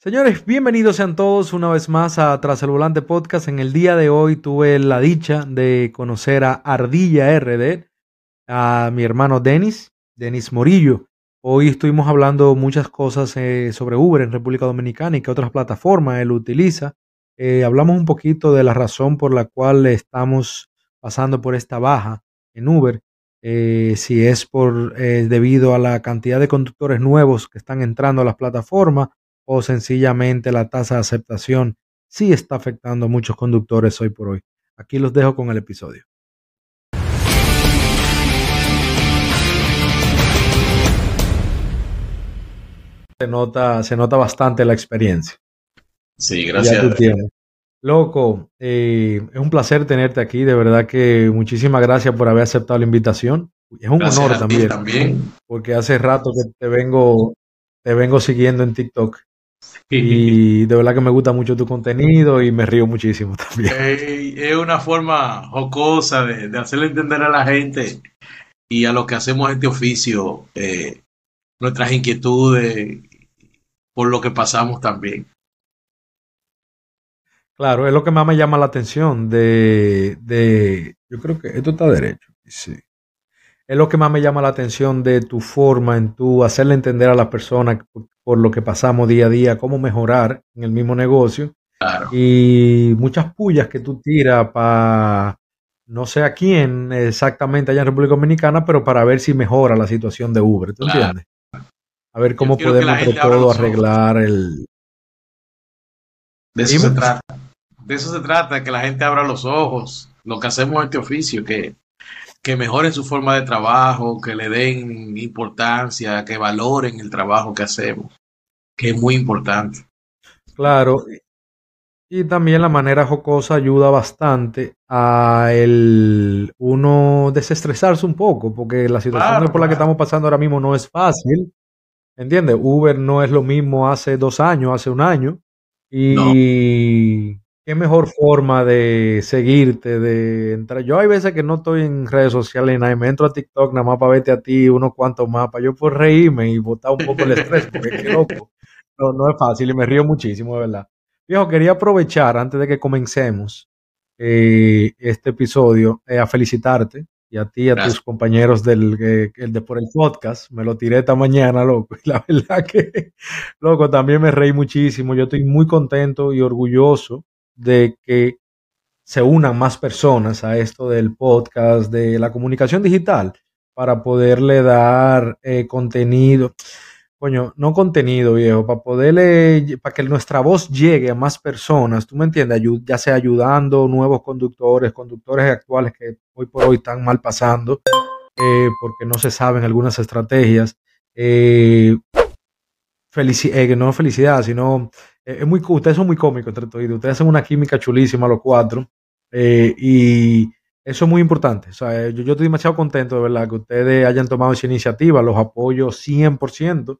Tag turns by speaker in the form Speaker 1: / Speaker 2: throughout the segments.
Speaker 1: Señores, bienvenidos sean todos una vez más a Tras el Volante Podcast. En el día de hoy tuve la dicha de conocer a Ardilla RD, a mi hermano Denis, Denis Morillo. Hoy estuvimos hablando muchas cosas eh, sobre Uber en República Dominicana y qué otras plataformas él utiliza. Eh, hablamos un poquito de la razón por la cual estamos pasando por esta baja en Uber. Eh, si es por debido a la cantidad de conductores nuevos que están entrando a las plataformas o sencillamente la tasa de aceptación sí está afectando a muchos conductores hoy por hoy. Aquí los dejo con el episodio. Se nota, se nota bastante la experiencia.
Speaker 2: Sí, gracias.
Speaker 1: Loco, eh, es un placer tenerte aquí. De verdad que muchísimas gracias por haber aceptado la invitación. Es un honor también, también, Porque hace rato que te vengo, te vengo siguiendo en TikTok. Y de verdad que me gusta mucho tu contenido y me río muchísimo también.
Speaker 2: es una forma jocosa de, hacerle entender a la gente y a lo que hacemos este oficio eh, nuestras inquietudes por lo que pasamos también.
Speaker 1: Claro, es lo que más me llama la atención de, de yo creo que esto está derecho, sí es lo que más me llama la atención de tu forma en tu hacerle entender a las personas por, lo que pasamos día a día, cómo mejorar en el mismo negocio. Y muchas pullas que tú tiras para no sé a quién exactamente allá en República Dominicana, pero para ver si mejora la situación de Uber, ¿tú entiendes? A ver cómo podemos entre todo arreglar el...
Speaker 2: De eso se trata. De eso se trata, que la gente abra los ojos, lo que hacemos en este oficio, que que mejoren su forma de trabajo, que le den importancia, que valoren el trabajo que hacemos, que es muy importante.
Speaker 1: Claro, y también la manera jocosa ayuda bastante a el uno desestresarse un poco, porque la situación por la que estamos pasando ahora mismo no es fácil. ¿Entiendes? Uber no es lo mismo hace dos años, hace un año. Y qué mejor forma de seguirte, de entrar. Yo hay veces que no estoy en redes sociales nada, me entro a TikTok nada más para verte a ti, unos cuantos más, para yo por reírme y botar un poco el estrés, porque qué loco. No, no es fácil y me río muchísimo, de verdad. Viejo, quería aprovechar antes de que comencemos eh, este episodio eh, a felicitarte y a ti y a tus compañeros del de por el podcast. Me lo tiré esta mañana, loco. Y la verdad que, loco, también me reí muchísimo. Yo estoy muy contento y orgulloso de que se unan más personas a esto del podcast, de la comunicación digital, para poderle dar eh, contenido, coño, no contenido viejo, para poderle, para que nuestra voz llegue a más personas, tú me entiendes, ya sea ayudando nuevos conductores, conductores actuales que hoy por hoy están mal pasando, eh, porque no se saben algunas estrategias. Eh, eh no felicidad, sino es muy, ustedes son muy cómicos entre todos. Ustedes hacen una química chulísima los cuatro. Eh, y eso es muy importante. O sea, yo, yo, estoy demasiado contento de verdad que ustedes hayan tomado esa iniciativa. Los apoyo 100%.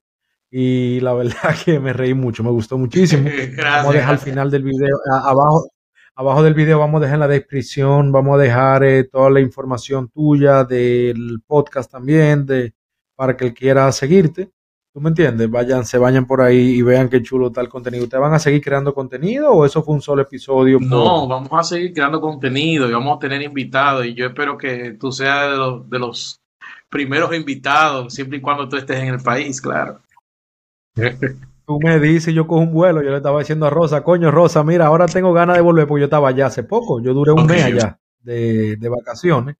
Speaker 1: Y la verdad que me reí mucho, me gustó muchísimo. vamos a dejar al final del video, abajo, abajo del video vamos a dejar en la descripción, vamos a dejar eh, toda la información tuya del podcast también, de, para que él quiera seguirte. ¿Tú me entiendes? Vayan, se vayan por ahí y vean qué chulo está el contenido. ¿Ustedes van a seguir creando contenido o eso fue un solo episodio?
Speaker 2: No, vamos a seguir creando contenido y vamos a tener invitados y yo espero que tú seas de los, de los primeros invitados, siempre y cuando tú estés en el país, claro.
Speaker 1: Tú me dices, yo cojo un vuelo, yo le estaba diciendo a Rosa, coño Rosa, mira, ahora tengo ganas de volver porque yo estaba allá hace poco, yo duré un mes allá de, de vacaciones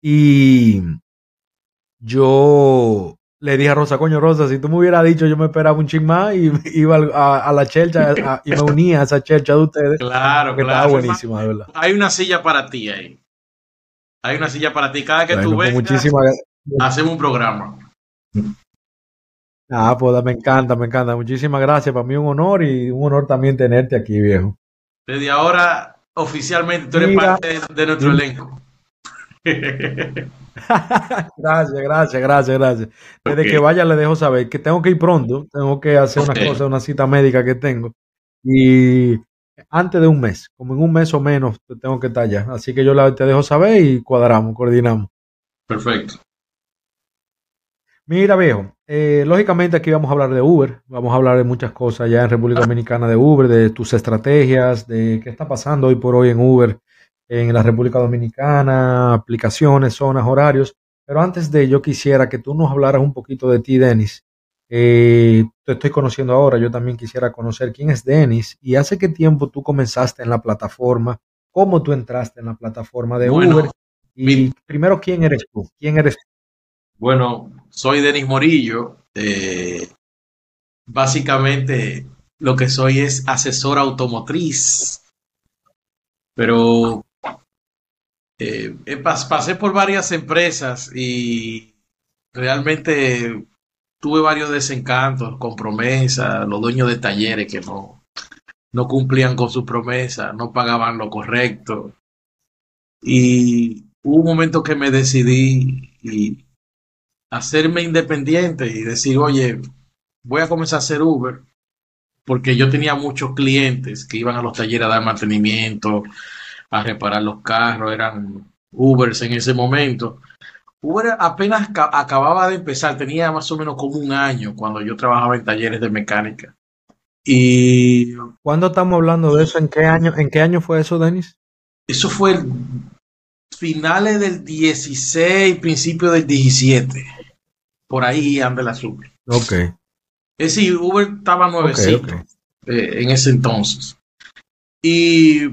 Speaker 1: y yo le dije a Rosa, coño Rosa, si tú me hubieras dicho, yo me esperaba un ching más y iba a, la chelcha y me unía a esa chelcha de ustedes.
Speaker 2: Claro, claro. Estaba buenísima, de verdad. Hay una silla para ti ahí. Hay una silla para ti. Cada que tú pues vengas, hacemos un programa.
Speaker 1: Ah, pues me encanta, me encanta. Muchísimas gracias. Para mí un honor y un honor también tenerte aquí, viejo.
Speaker 2: Desde ahora, oficialmente, tú eres parte de nuestro elenco.
Speaker 1: Gracias, gracias, gracias, gracias. Desde que vaya le dejo saber que tengo que ir pronto, tengo que hacer una cosa, una cita médica que tengo. Y antes de un mes, como en un mes o menos, tengo que estar allá. Así que yo te dejo saber y cuadramos, coordinamos.
Speaker 2: Perfecto.
Speaker 1: Mira, viejo, eh, lógicamente aquí vamos a hablar de Uber, vamos a hablar de muchas cosas ya en República Dominicana de Uber, de tus estrategias, de qué está pasando hoy por hoy en Uber en la República Dominicana, aplicaciones, zonas, horarios. Pero antes de ello quisiera que tú nos hablaras un poquito de ti, Denis. Eh, te estoy conociendo ahora, yo también quisiera conocer quién es Denis y hace qué tiempo tú comenzaste en la plataforma, cómo tú entraste en la plataforma de Uber y primero quién eres tú, quién eres tú.
Speaker 2: Bueno, soy Denis Morillo. Eh, básicamente lo que soy es asesor automotriz. Pero eh, pasé por varias empresas y realmente tuve varios desencantos con promesas, los dueños de talleres que no, no cumplían con su promesa, no pagaban lo correcto. Y hubo un momento que me decidí y hacerme independiente y decir, oye, voy a comenzar a hacer Uber, porque yo tenía muchos clientes que iban a los talleres a dar mantenimiento, a reparar los carros, eran Ubers en ese momento. Uber apenas acababa de empezar, tenía más o menos como un año cuando yo trabajaba en talleres de mecánica. Y
Speaker 1: ¿Cuándo estamos hablando de eso? ¿En qué año, en qué año fue eso, Denis?
Speaker 2: Eso fue finales del 16, principio del 17. Por ahí anda el azul.
Speaker 1: Ok.
Speaker 2: Es decir, Uber estaba nuevecito eh, en ese entonces. Y,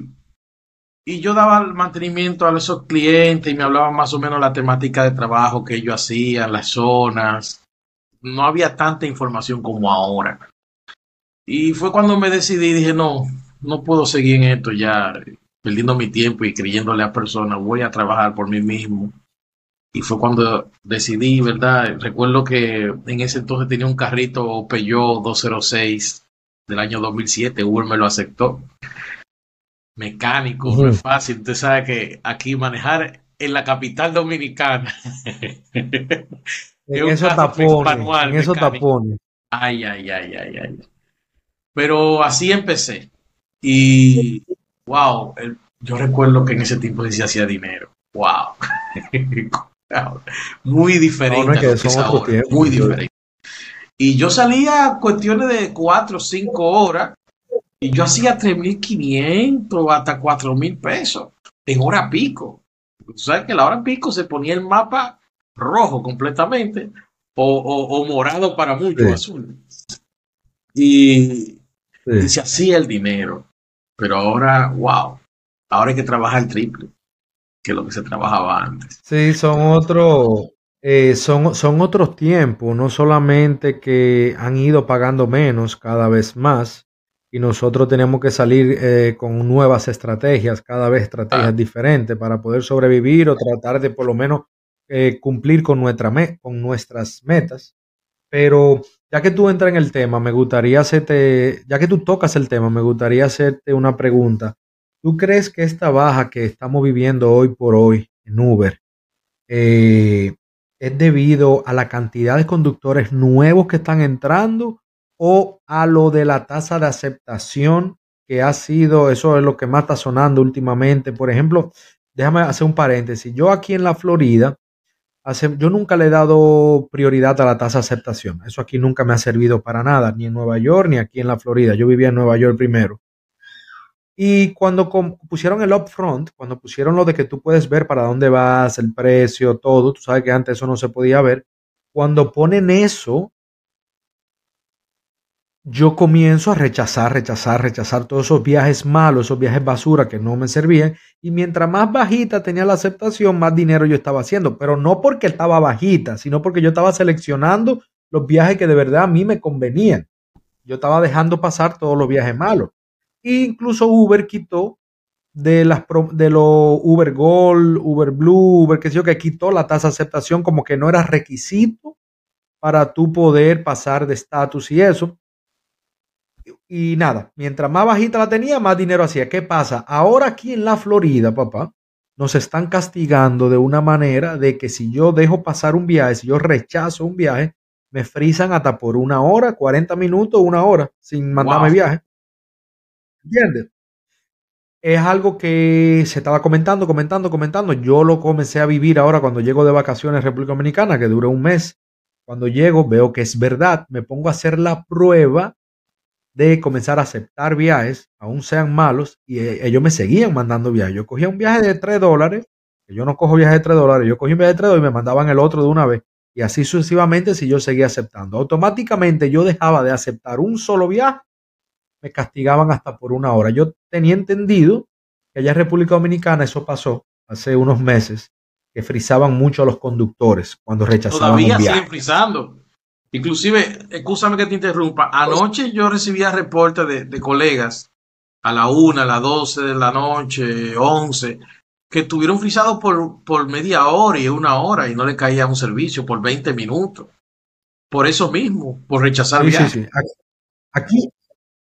Speaker 2: y yo daba el mantenimiento a esos clientes y me hablaban más o menos la temática de trabajo que yo hacía, las zonas. No había tanta información como ahora. Y fue cuando me decidí, dije, no, no puedo seguir en esto ya, perdiendo mi tiempo y creyéndole a personas, voy a trabajar por mí mismo y fue cuando decidí, ¿verdad? Recuerdo que en ese entonces tenía un carrito Peugeot 206 del año 2007, Uber me lo aceptó. Mecánico, no es fácil. Usted sabe que aquí manejar en la capital dominicana.
Speaker 1: en eso tapones, en eso tapones.
Speaker 2: Ay, ay, ay, ay, ay. Pero así empecé. Y, wow, yo recuerdo que en ese tiempo se hacía dinero. Wow. Muy diferente. muy diferente. Y yo salía cuestiones de 4 o 5 horas y yo hacía 3.500 hasta 4.000 pesos en hora pico. Tú sabes que la hora pico se ponía el mapa rojo completamente o, morado para muchos, azul. Y, y se hacía el dinero. Pero ahora, wow, ahora hay que trabajar el triple que lo que se trabajaba antes.
Speaker 1: Sí, son otros, eh, son, son otros tiempos, no solamente que han ido pagando menos cada vez más y nosotros tenemos que salir eh, con nuevas estrategias, cada vez estrategias ah. diferentes para poder sobrevivir o tratar de por lo menos eh, cumplir con, nuestra con nuestras metas. Pero ya que tú entras en el tema, me gustaría hacerte, ya que tú tocas el tema, me gustaría hacerte una pregunta ¿Tú crees que esta baja que estamos viviendo hoy por hoy en Uber eh, es debido a la cantidad de conductores nuevos que están entrando o a lo de la tasa de aceptación que ha sido, eso es lo que más está sonando últimamente? Por ejemplo, déjame hacer un paréntesis. Yo aquí en la Florida, yo nunca le he dado prioridad a la tasa de aceptación. Eso aquí nunca me ha servido para nada, ni en Nueva York ni aquí en la Florida. Yo vivía en Nueva York primero. Y cuando pusieron el upfront, cuando pusieron lo de que tú puedes ver para dónde vas, el precio, todo, tú sabes que antes eso no se podía ver. Cuando ponen eso, yo comienzo a rechazar, rechazar, rechazar todos esos viajes malos, esos viajes basura que no me servían. Y mientras más bajita tenía la aceptación, más dinero yo estaba haciendo. Pero no porque estaba bajita, sino porque yo estaba seleccionando los viajes que de verdad a mí me convenían. Yo estaba dejando pasar todos los viajes malos. Incluso Uber quitó de los Uber Gold, Uber Blue, Uber que sé yo, que quitó la tasa de aceptación como que no era requisito para tú poder pasar de estatus y eso. Y nada, mientras más bajita la tenía, más dinero hacía. ¿Qué pasa? Ahora aquí en la Florida, papá, nos están castigando de una manera de que si yo dejo pasar un viaje, si yo rechazo un viaje, me frisan hasta por una hora, 40 minutos, una hora, sin mandarme viaje. ¿Entiendes? Es algo que se estaba comentando, comentando, comentando. Yo lo comencé a vivir ahora cuando llego de vacaciones a República Dominicana, que duró un mes. Cuando llego, veo que es verdad, me pongo a hacer la prueba de comenzar a aceptar viajes, aún sean malos, y eh, ellos me seguían mandando viajes. Yo cogía un viaje de 3 dólares, que yo no cojo viajes de 3 dólares, yo cogí un viaje de 3 dólares y me mandaban el otro de una vez. Y así sucesivamente si yo seguía aceptando. Automáticamente yo dejaba de aceptar un solo viaje, me castigaban hasta por una hora. Yo tenía entendido que allá en República Dominicana eso pasó hace unos meses, que frizaban mucho a los conductores cuando rechazaban
Speaker 2: Todavía siguen frizando. Inclusive, escúchame que te interrumpa, anoche yo recibía reportes de, de colegas a la una, a las doce de la noche, once, que estuvieron frisados por, por media hora y una hora y no le caía un servicio por 20 minutos. Por eso mismo, por rechazar
Speaker 1: sí, Aquí,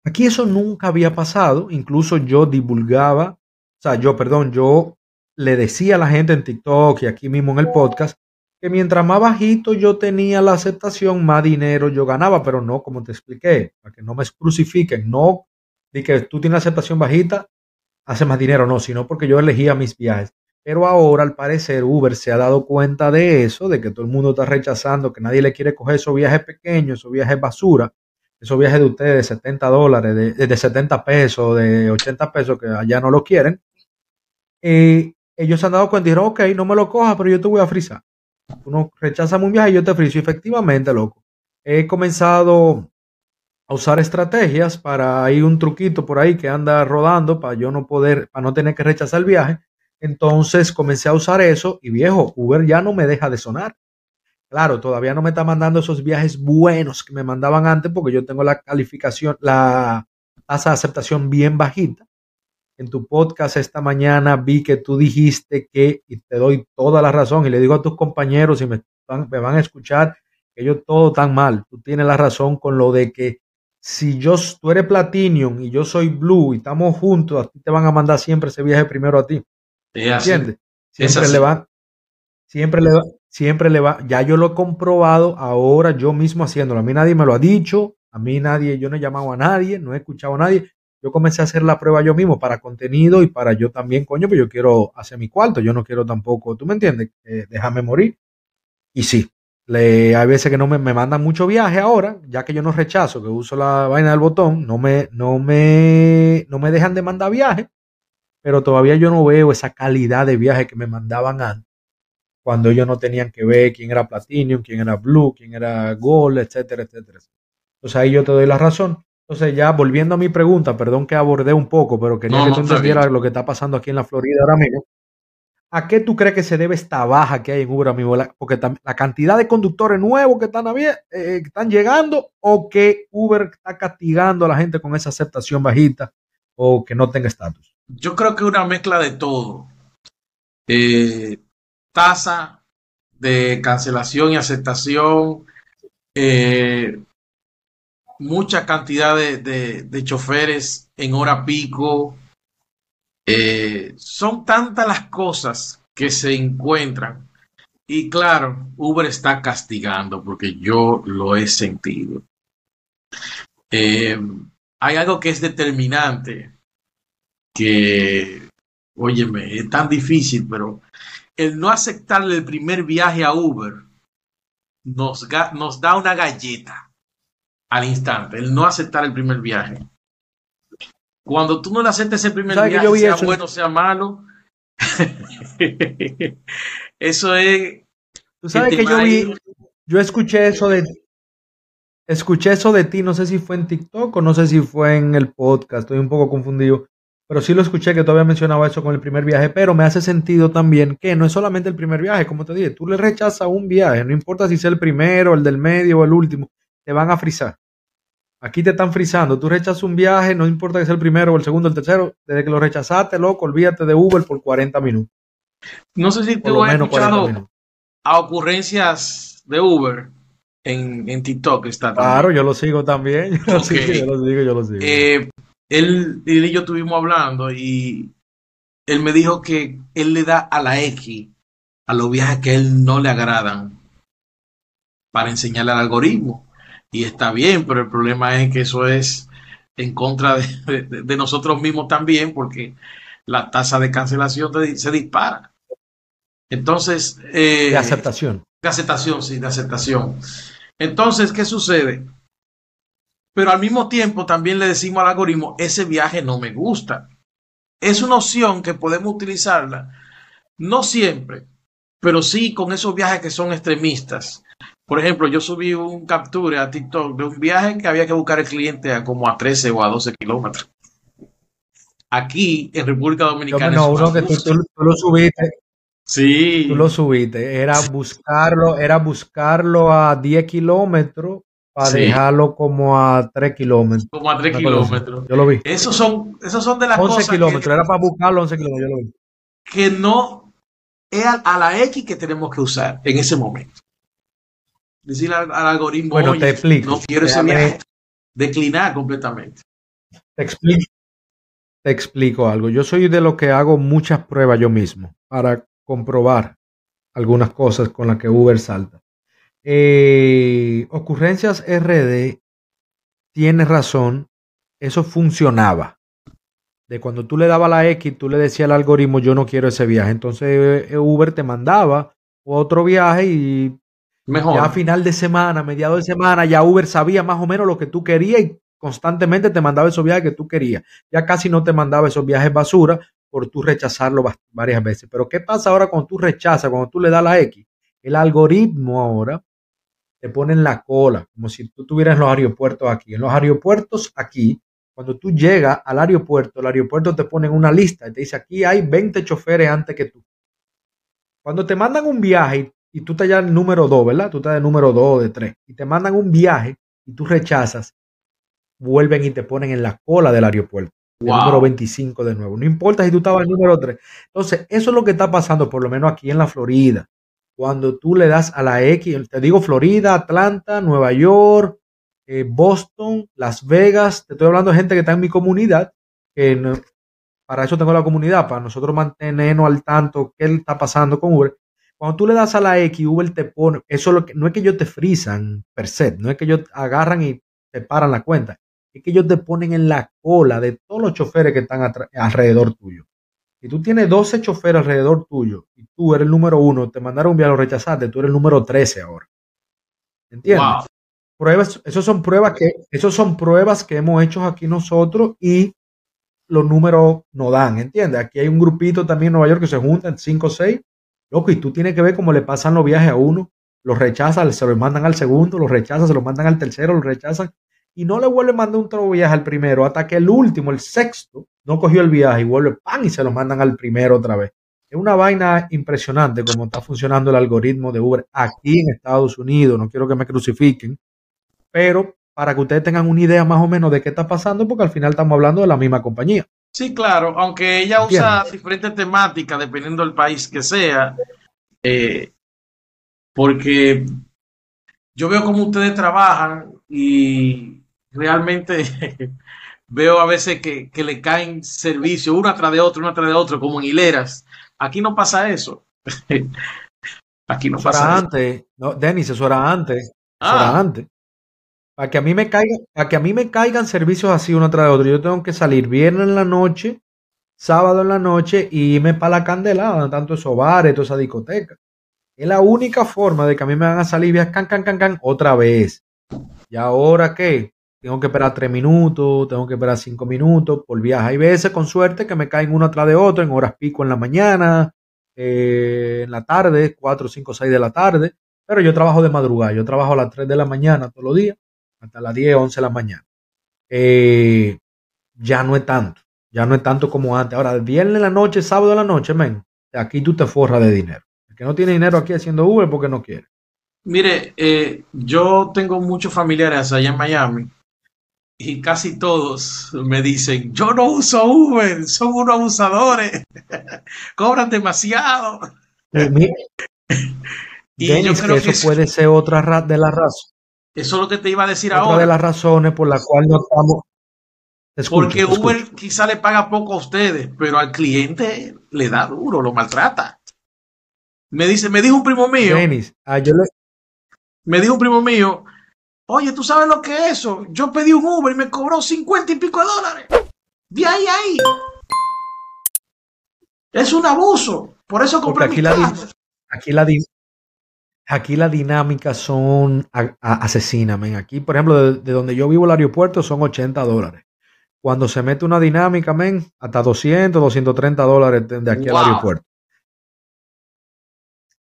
Speaker 1: aquí eso nunca había pasado. Incluso yo divulgaba, o sea, yo, perdón, yo le decía a la gente en TikTok y aquí mismo en el podcast que mientras más bajito yo tenía la aceptación, más dinero yo ganaba, pero no, como te expliqué, para que no me crucifiquen, no de que tú tienes aceptación bajita, hace más dinero, no, sino porque yo elegía mis viajes. Pero ahora, al parecer, Uber se ha dado cuenta de eso, de que todo el mundo está rechazando, que nadie le quiere coger esos viajes pequeños, esos viajes basura, esos viajes de ustedes de 70 dólares, de, de 70 pesos, de 80 pesos, que allá no lo quieren. Y ellos se han dado cuenta y dijeron, ok, no me lo cojas, pero yo te voy a frizar. Uno rechaza un viaje y yo te friso. efectivamente, loco, he comenzado a usar estrategias para hay un truquito por ahí que anda rodando para yo no poder, para no tener que rechazar el viaje. Entonces comencé a usar eso y viejo, Uber ya no me deja de sonar. Claro, todavía no me está mandando esos viajes buenos que me mandaban antes porque yo tengo la calificación, la tasa de aceptación bien bajita. En tu podcast esta mañana vi que tú dijiste que, y te doy toda la razón, y le digo a tus compañeros y me me van a escuchar, que yo todo tan mal. Tú tienes la razón con lo de que si yo, tú eres Platinum y yo soy Blue y estamos juntos, a ti te van a mandar siempre ese viaje primero a ti. ¿Entiendes? Siempre le va, siempre le va, siempre le va. Ya yo lo he comprobado ahora yo mismo haciéndolo. A mí nadie me lo ha dicho, a mí nadie, yo no he llamado a nadie, no he escuchado a nadie. Yo comencé a hacer la prueba yo mismo para contenido y para yo también, coño, pero yo quiero hacer mi cuarto, yo no quiero tampoco, ¿tú me entiendes? Eh, déjame morir. Y sí, le, hay veces que no me, me, mandan mucho viaje ahora, ya que yo no rechazo, que uso la vaina del botón, no me, no me, no me dejan de mandar viaje, pero todavía yo no veo esa calidad de viaje que me mandaban antes, cuando ellos no tenían que ver quién era Platinum, quién era Blue, quién era Gold, etcétera, etcétera. Entonces ahí yo te doy la razón. Entonces ya volviendo a mi pregunta, perdón que abordé un poco, pero quería que tú entendieras lo que está pasando aquí en la Florida ahora mismo. ¿A qué tú crees que se debe esta baja que hay en Uber, amigo? Porque la cantidad de conductores nuevos que están, eh, están llegando o que Uber está castigando a la gente con esa aceptación bajita o que no tenga estatus.
Speaker 2: Yo creo que una mezcla de todo. Eh, tasa de cancelación y aceptación, eh, mucha cantidad de, choferes en hora pico, eh, son tantas las cosas que se encuentran. Y claro, Uber está castigando porque yo lo he sentido. Eh, hay algo que es determinante, que, óyeme, es tan difícil, pero el no aceptarle el primer viaje a Uber nos, nos da una galleta al instante, el no aceptar el primer viaje. Cuando tú no le aceptes el primer día, sea bueno, sea malo, eso es.
Speaker 1: Tú sabes que yo vi, yo escuché eso de escuché eso de ti, no sé si fue en TikTok o no sé si fue en el podcast, estoy un poco confundido, pero sí lo escuché que todavía mencionaba eso con el primer viaje, pero me hace sentido también que no es solamente el primer viaje, como te dije, tú le rechazas un viaje, no importa si es el primero, el del medio o el último, te van a frizar. Aquí te están frizando. Tú rechazas un viaje, no importa que sea el primero o el segundo o el tercero. Desde que lo rechazaste, loco, olvídate de Uber por 40 minutos.
Speaker 2: No sé si tú has escuchado a ocurrencias de Uber en, en TikTok. Está
Speaker 1: Claro, yo lo sigo también. Yo, lo sigo, yo lo sigo,
Speaker 2: eh, él, y yo estuvimos hablando y él me dijo que él le da a la X a los viajes que a él no le agradan para enseñarle al algoritmo y está bien, pero el problema es que eso es en contra de, nosotros mismos también, porque la tasa de cancelación se dispara. Entonces...
Speaker 1: Eh, de aceptación.
Speaker 2: De aceptación, sí, de aceptación. Entonces, ¿qué sucede? Pero al mismo tiempo también le decimos al algoritmo, ese viaje no me gusta. Es una opción que podemos utilizarla, no siempre, pero sí con esos viajes que son extremistas. Por ejemplo, yo subí un capture a TikTok de un viaje que había que buscar el cliente a como a 13 o a 12 kilómetros. Aquí en República Dominicana.
Speaker 1: No, uno que tú, lo subiste.
Speaker 2: Sí.
Speaker 1: Tú lo subiste. Era buscarlo, era buscarlo a 10 kilómetros para dejarlo como a 3 kilómetros.
Speaker 2: Como a 3 kilómetros.
Speaker 1: Yo lo vi.
Speaker 2: Esos son, esos son de las
Speaker 1: 11 kilómetros. era para buscarlo 11 kilómetros. Yo lo vi.
Speaker 2: Que no es a la X que tenemos que usar en ese momento decir al, algoritmo,
Speaker 1: bueno, te explico.
Speaker 2: no quiero ese viaje, declinar completamente.
Speaker 1: Te explico, te explico algo. Yo soy de los que hago muchas pruebas yo mismo para comprobar algunas cosas con las que Uber salta. Eh, ocurrencias RD tiene razón, eso funcionaba. De cuando tú le dabas la X, tú le decías al algoritmo, yo no quiero ese viaje. Entonces eh, Uber te mandaba otro viaje y ya a final de semana, mediados de semana, ya Uber sabía más o menos lo que tú querías y constantemente te mandaba esos viajes que tú querías. Ya casi no te mandaba esos viajes basura por tú rechazarlo varias veces. Pero ¿qué pasa ahora cuando tú rechazas, cuando tú le das la X? El algoritmo ahora te pone en la cola, como si tú tuvieras en los aeropuertos aquí. En los aeropuertos aquí, cuando tú llegas al aeropuerto, el aeropuerto te pone en una lista y te dice aquí hay 20 choferes antes que tú. Cuando te mandan un viaje y tú estás ya en el número 2, ¿verdad? Tú estás de número 2 de 3 y te mandan un viaje y tú rechazas, vuelven y te ponen en la cola del aeropuerto. El número 25 de nuevo. No importa si tú estabas en el número 3. Entonces, eso es lo que está pasando, por lo menos aquí en la Florida. Cuando tú le das a la X, te digo Florida, Atlanta, Nueva York, eh, Boston, Las Vegas, te estoy hablando de gente que está en mi comunidad, que para eso tengo la comunidad, para nosotros mantenernos al tanto qué está pasando con Uber. Cuando tú le das a la X, Uber te pone, eso lo que, no es que ellos te frisan per se, no es que ellos agarran y te paran la cuenta, es que ellos te ponen en la cola de todos los choferes que están alrededor tuyo. Si tú tienes 12 choferes alrededor tuyo y tú eres el número uno, te mandaron un viaje, lo rechazaste, tú eres el número 13 ahora. ¿Entiendes? Pruebas, esos son pruebas que, esos son pruebas que hemos hecho aquí nosotros y los números no dan, ¿entiendes? Aquí hay un grupito también en Nueva York que se juntan, 5 o 6, Loco, y tú tienes que ver cómo le pasan los viajes a uno, los rechazan, se los mandan al segundo, los rechazan, se los mandan al tercero, los rechazan, y no le vuelve a mandar un otro viaje al primero, hasta que el último, el sexto, no cogió el viaje y vuelve pan y se lo mandan al primero otra vez. Es una vaina impresionante cómo está funcionando el algoritmo de Uber aquí en Estados Unidos. No quiero que me crucifiquen, pero para que ustedes tengan una idea más o menos de qué está pasando, porque al final estamos hablando de la misma compañía.
Speaker 2: Sí, claro, aunque ella usa diferentes temáticas dependiendo del país que sea, eh, porque yo veo cómo ustedes trabajan y realmente veo a veces que, le caen servicios una tras de otro, una tras de otro, como en hileras. Aquí no pasa eso. Aquí no pasa
Speaker 1: era antes, no, Denis, eso era antes. Eso era ah. antes. Para que a mí me caigan, que a mí me caigan servicios así uno tras otro, yo tengo que salir viernes en la noche, sábado en la noche y irme para la candelada, tanto esos bares, toda esa discoteca. Es la única forma de que a mí me van a salir vías can, can, can, can otra vez. ¿Y ahora qué? Tengo que esperar tres minutos, tengo que esperar cinco minutos por viaje. Hay veces, con suerte, que me caen uno atrás de otro en horas pico en la mañana, eh, en la tarde, cuatro, cinco, seis de la tarde. Pero yo trabajo de madrugada, yo trabajo a las tres de la mañana todos los días hasta las 10, 11 de la mañana. Eh, ya no es tanto, ya no es tanto como antes. Ahora, viernes en la noche, sábado en la noche, men, aquí tú te forras de dinero. El que no tiene dinero aquí haciendo Uber porque no quiere.
Speaker 2: Mire, eh, yo tengo muchos familiares allá en Miami y casi todos me dicen, yo no uso Uber, son unos abusadores, cobran demasiado.
Speaker 1: y yo creo que eso puede ser otra de las razones
Speaker 2: eso es lo que te iba a decir
Speaker 1: Otra
Speaker 2: ahora.
Speaker 1: de las razones por las cuales no estamos.
Speaker 2: Porque Uber quizá le paga poco a ustedes, pero al cliente le da duro, lo maltrata. Me dice, me dijo un primo mío.
Speaker 1: Ah, yo le...
Speaker 2: Me dijo un primo mío, oye, ¿tú sabes lo que es eso? Yo pedí un Uber y me cobró 50 y pico de dólares. De ahí a ahí. Es un abuso. Por eso compré
Speaker 1: aquí, la, aquí, la, aquí las dinámicas son asesinas, Aquí, por ejemplo, de, donde yo vivo el aeropuerto son 80 dólares. Cuando se mete una dinámica, men, hasta 200, 230 dólares de, aquí al aeropuerto.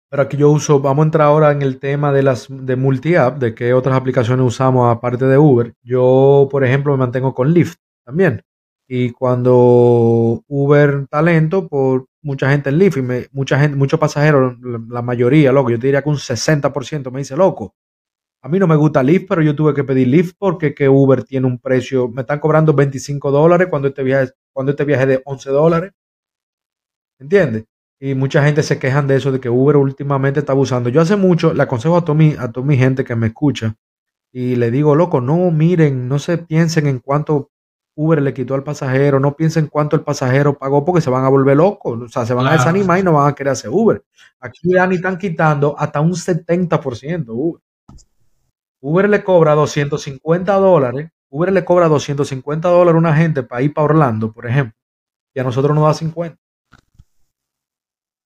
Speaker 1: Pero aquí yo uso, vamos a entrar ahora en el tema de las de multi-app, de qué otras aplicaciones usamos aparte de Uber. Yo, por ejemplo, me mantengo con Lyft también. Y cuando Uber talento, por mucha gente en Lyft y mucha gente, muchos pasajeros, la, mayoría, loco, yo te diría que un 60% me dice, loco, a mí no me gusta Lyft, pero yo tuve que pedir Lyft porque que Uber tiene un precio, me están cobrando 25 dólares cuando este viaje, cuando este viaje de 11 dólares. ¿Entiendes? Y mucha gente se quejan de eso, de que Uber últimamente está abusando. Yo hace mucho le aconsejo a toda mi, a toda mi gente que me escucha y le digo, loco, no miren, no se piensen en cuánto Uber le quitó al pasajero, no piensen cuánto el pasajero pagó porque se van a volver locos, o sea, se van a desanimar y no van a querer hacer Uber. Aquí ya ni están quitando hasta un 70% Uber. Uber le cobra 250 dólares, Uber le cobra 250 dólares a una gente para ir para Orlando, por ejemplo, y a nosotros nos da 50.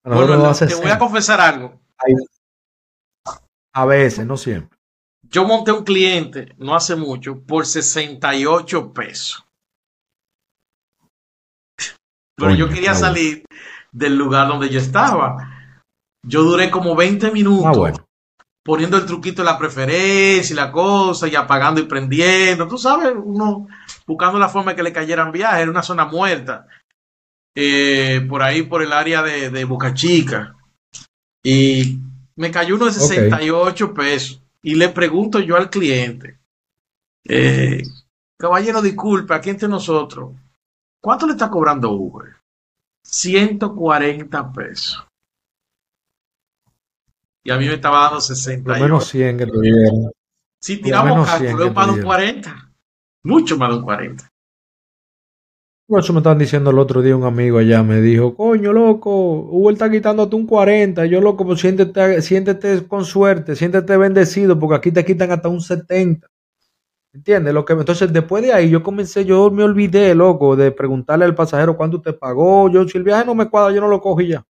Speaker 2: te voy a confesar algo.
Speaker 1: A veces, no siempre.
Speaker 2: Yo monté un cliente no hace mucho por 68 pesos. Pero yo quería salir del lugar donde yo estaba. Yo duré como 20 minutos ah, poniendo el truquito de la preferencia y la cosa, y apagando y prendiendo. Tú sabes, uno buscando la forma de que le cayeran viajes. Era una zona muerta. Eh, por ahí, por el área de, de Boca Chica. Y me cayó uno de 68 pesos. Y le pregunto yo al cliente, eh, caballero, disculpe, aquí entre nosotros, ¿Cuánto le está cobrando Uber? 140 pesos. Y a mí me estaba dando 60. Lo
Speaker 1: menos 100 que te
Speaker 2: Si tiramos cálculo, es más de un 40. Mucho más de un 40.
Speaker 1: Eso me estaban diciendo el otro día un amigo allá, me dijo, coño, loco, Uber está quitándote un 40. Yo, loco, pues siéntete, siéntete con suerte, siéntete bendecido, porque aquí te quitan hasta un 70. ¿Entiendes? Lo que, entonces, después de ahí, yo comencé, yo me olvidé, loco, de preguntarle al pasajero cuánto te pagó. Yo, si el viaje no me cuadra, yo no lo cojo ya.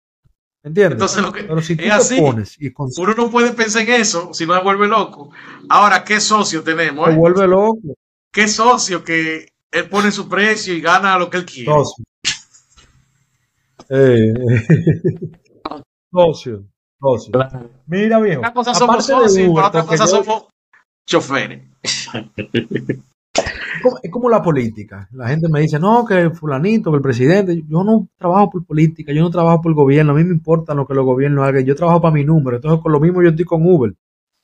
Speaker 1: ¿Entiendes?
Speaker 2: Entonces, lo que Pero si tú es así, pones y uno no puede pensar en eso, si no se vuelve loco. Ahora, ¿qué socio tenemos?
Speaker 1: Se vuelve loco.
Speaker 2: ¿Qué socio que él pone su precio y gana lo que él quiere? Socio.
Speaker 1: Eh, socio. socio. Mira, viejo.
Speaker 2: Una cosa somos socios y otra cosa somos choferes.
Speaker 1: Es como la política. La gente me dice, no, que fulanito, que el presidente. Yo no trabajo por política, yo no trabajo por el gobierno. A mí me importa lo que los gobiernos hagan. Yo trabajo para mi número. Entonces, con lo mismo yo estoy con Uber.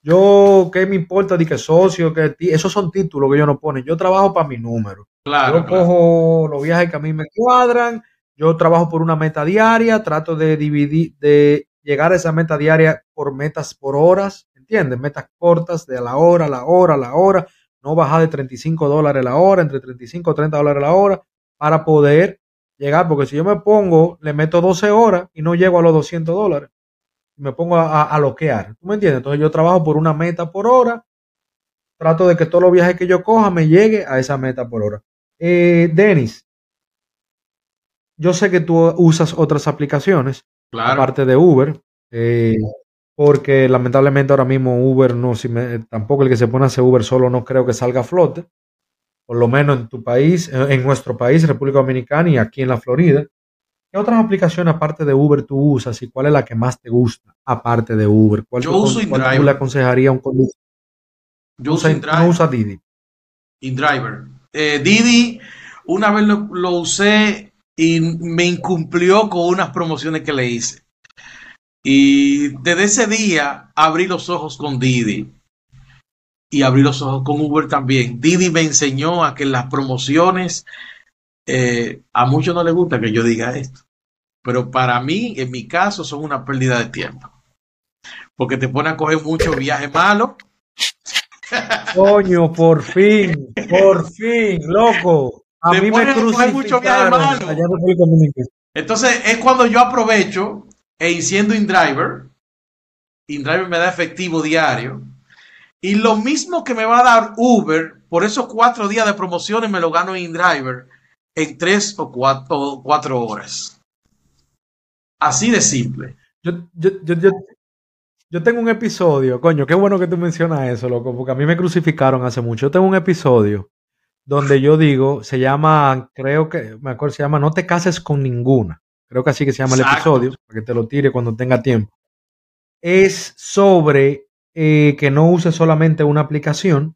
Speaker 1: Yo, ¿qué me importa de que socio? que Esos son títulos que yo no ponen. Yo trabajo para mi número. yo cojo los viajes que a mí me cuadran. Yo trabajo por una meta diaria. Trato de dividir, de llegar a esa meta diaria por metas por horas. ¿Entiendes? Metas cortas de a la hora, la hora, la hora, no bajar de 35 dólares la hora, entre 35 y 30 dólares la hora, para poder llegar, porque si yo me pongo, le meto 12 horas y no llego a los 200 dólares, me pongo a, a, loquear, ¿tú me entiendes? Entonces yo trabajo por una meta por hora, trato de que todos los viajes que yo coja me llegue a esa meta por hora. Eh, Denis, yo sé que tú usas otras aplicaciones, aparte de Uber. Eh, porque lamentablemente ahora mismo Uber no, si tampoco el que se pone a hacer Uber solo no creo que salga a flote, por lo menos en tu país, en nuestro país, República Dominicana y aquí en la Florida. ¿Qué otras aplicaciones aparte de Uber tú usas y cuál es la que más te gusta aparte de Uber? ¿Cuál,
Speaker 2: Yo uso
Speaker 1: cuál tú le aconsejarías a un conductor?
Speaker 2: Yo uso InDriver.
Speaker 1: No usa Didi.
Speaker 2: InDriver. Eh, Didi, una vez lo, lo usé y me incumplió con unas promociones que le hice. Y desde ese día abrí los ojos con Didi y abrí los ojos con Uber también. Didi me enseñó a que las promociones, eh, a muchos no les gusta que yo diga esto, pero para mí, en mi caso, son una pérdida de tiempo. Porque te pone a coger mucho viaje malo.
Speaker 1: Coño, por fin, por fin, loco. A mí me crucificaron. Mucho viaje malo.
Speaker 2: Entonces es cuando yo aprovecho e siendo InDriver, InDriver me da efectivo diario. Y lo mismo que me va a dar Uber por esos cuatro días de promociones me lo gano InDriver en tres o cuatro, horas. Así de simple.
Speaker 1: Yo, yo, yo, Yo tengo un episodio, coño, qué bueno que tú mencionas eso, loco, porque a mí me crucificaron hace mucho. Yo tengo un episodio donde yo digo, se llama, creo que, me acuerdo, se llama No te cases con ninguna. Creo que así que se llama el episodio, para que te lo tire cuando tenga tiempo. Es sobre eh, que no use solamente una aplicación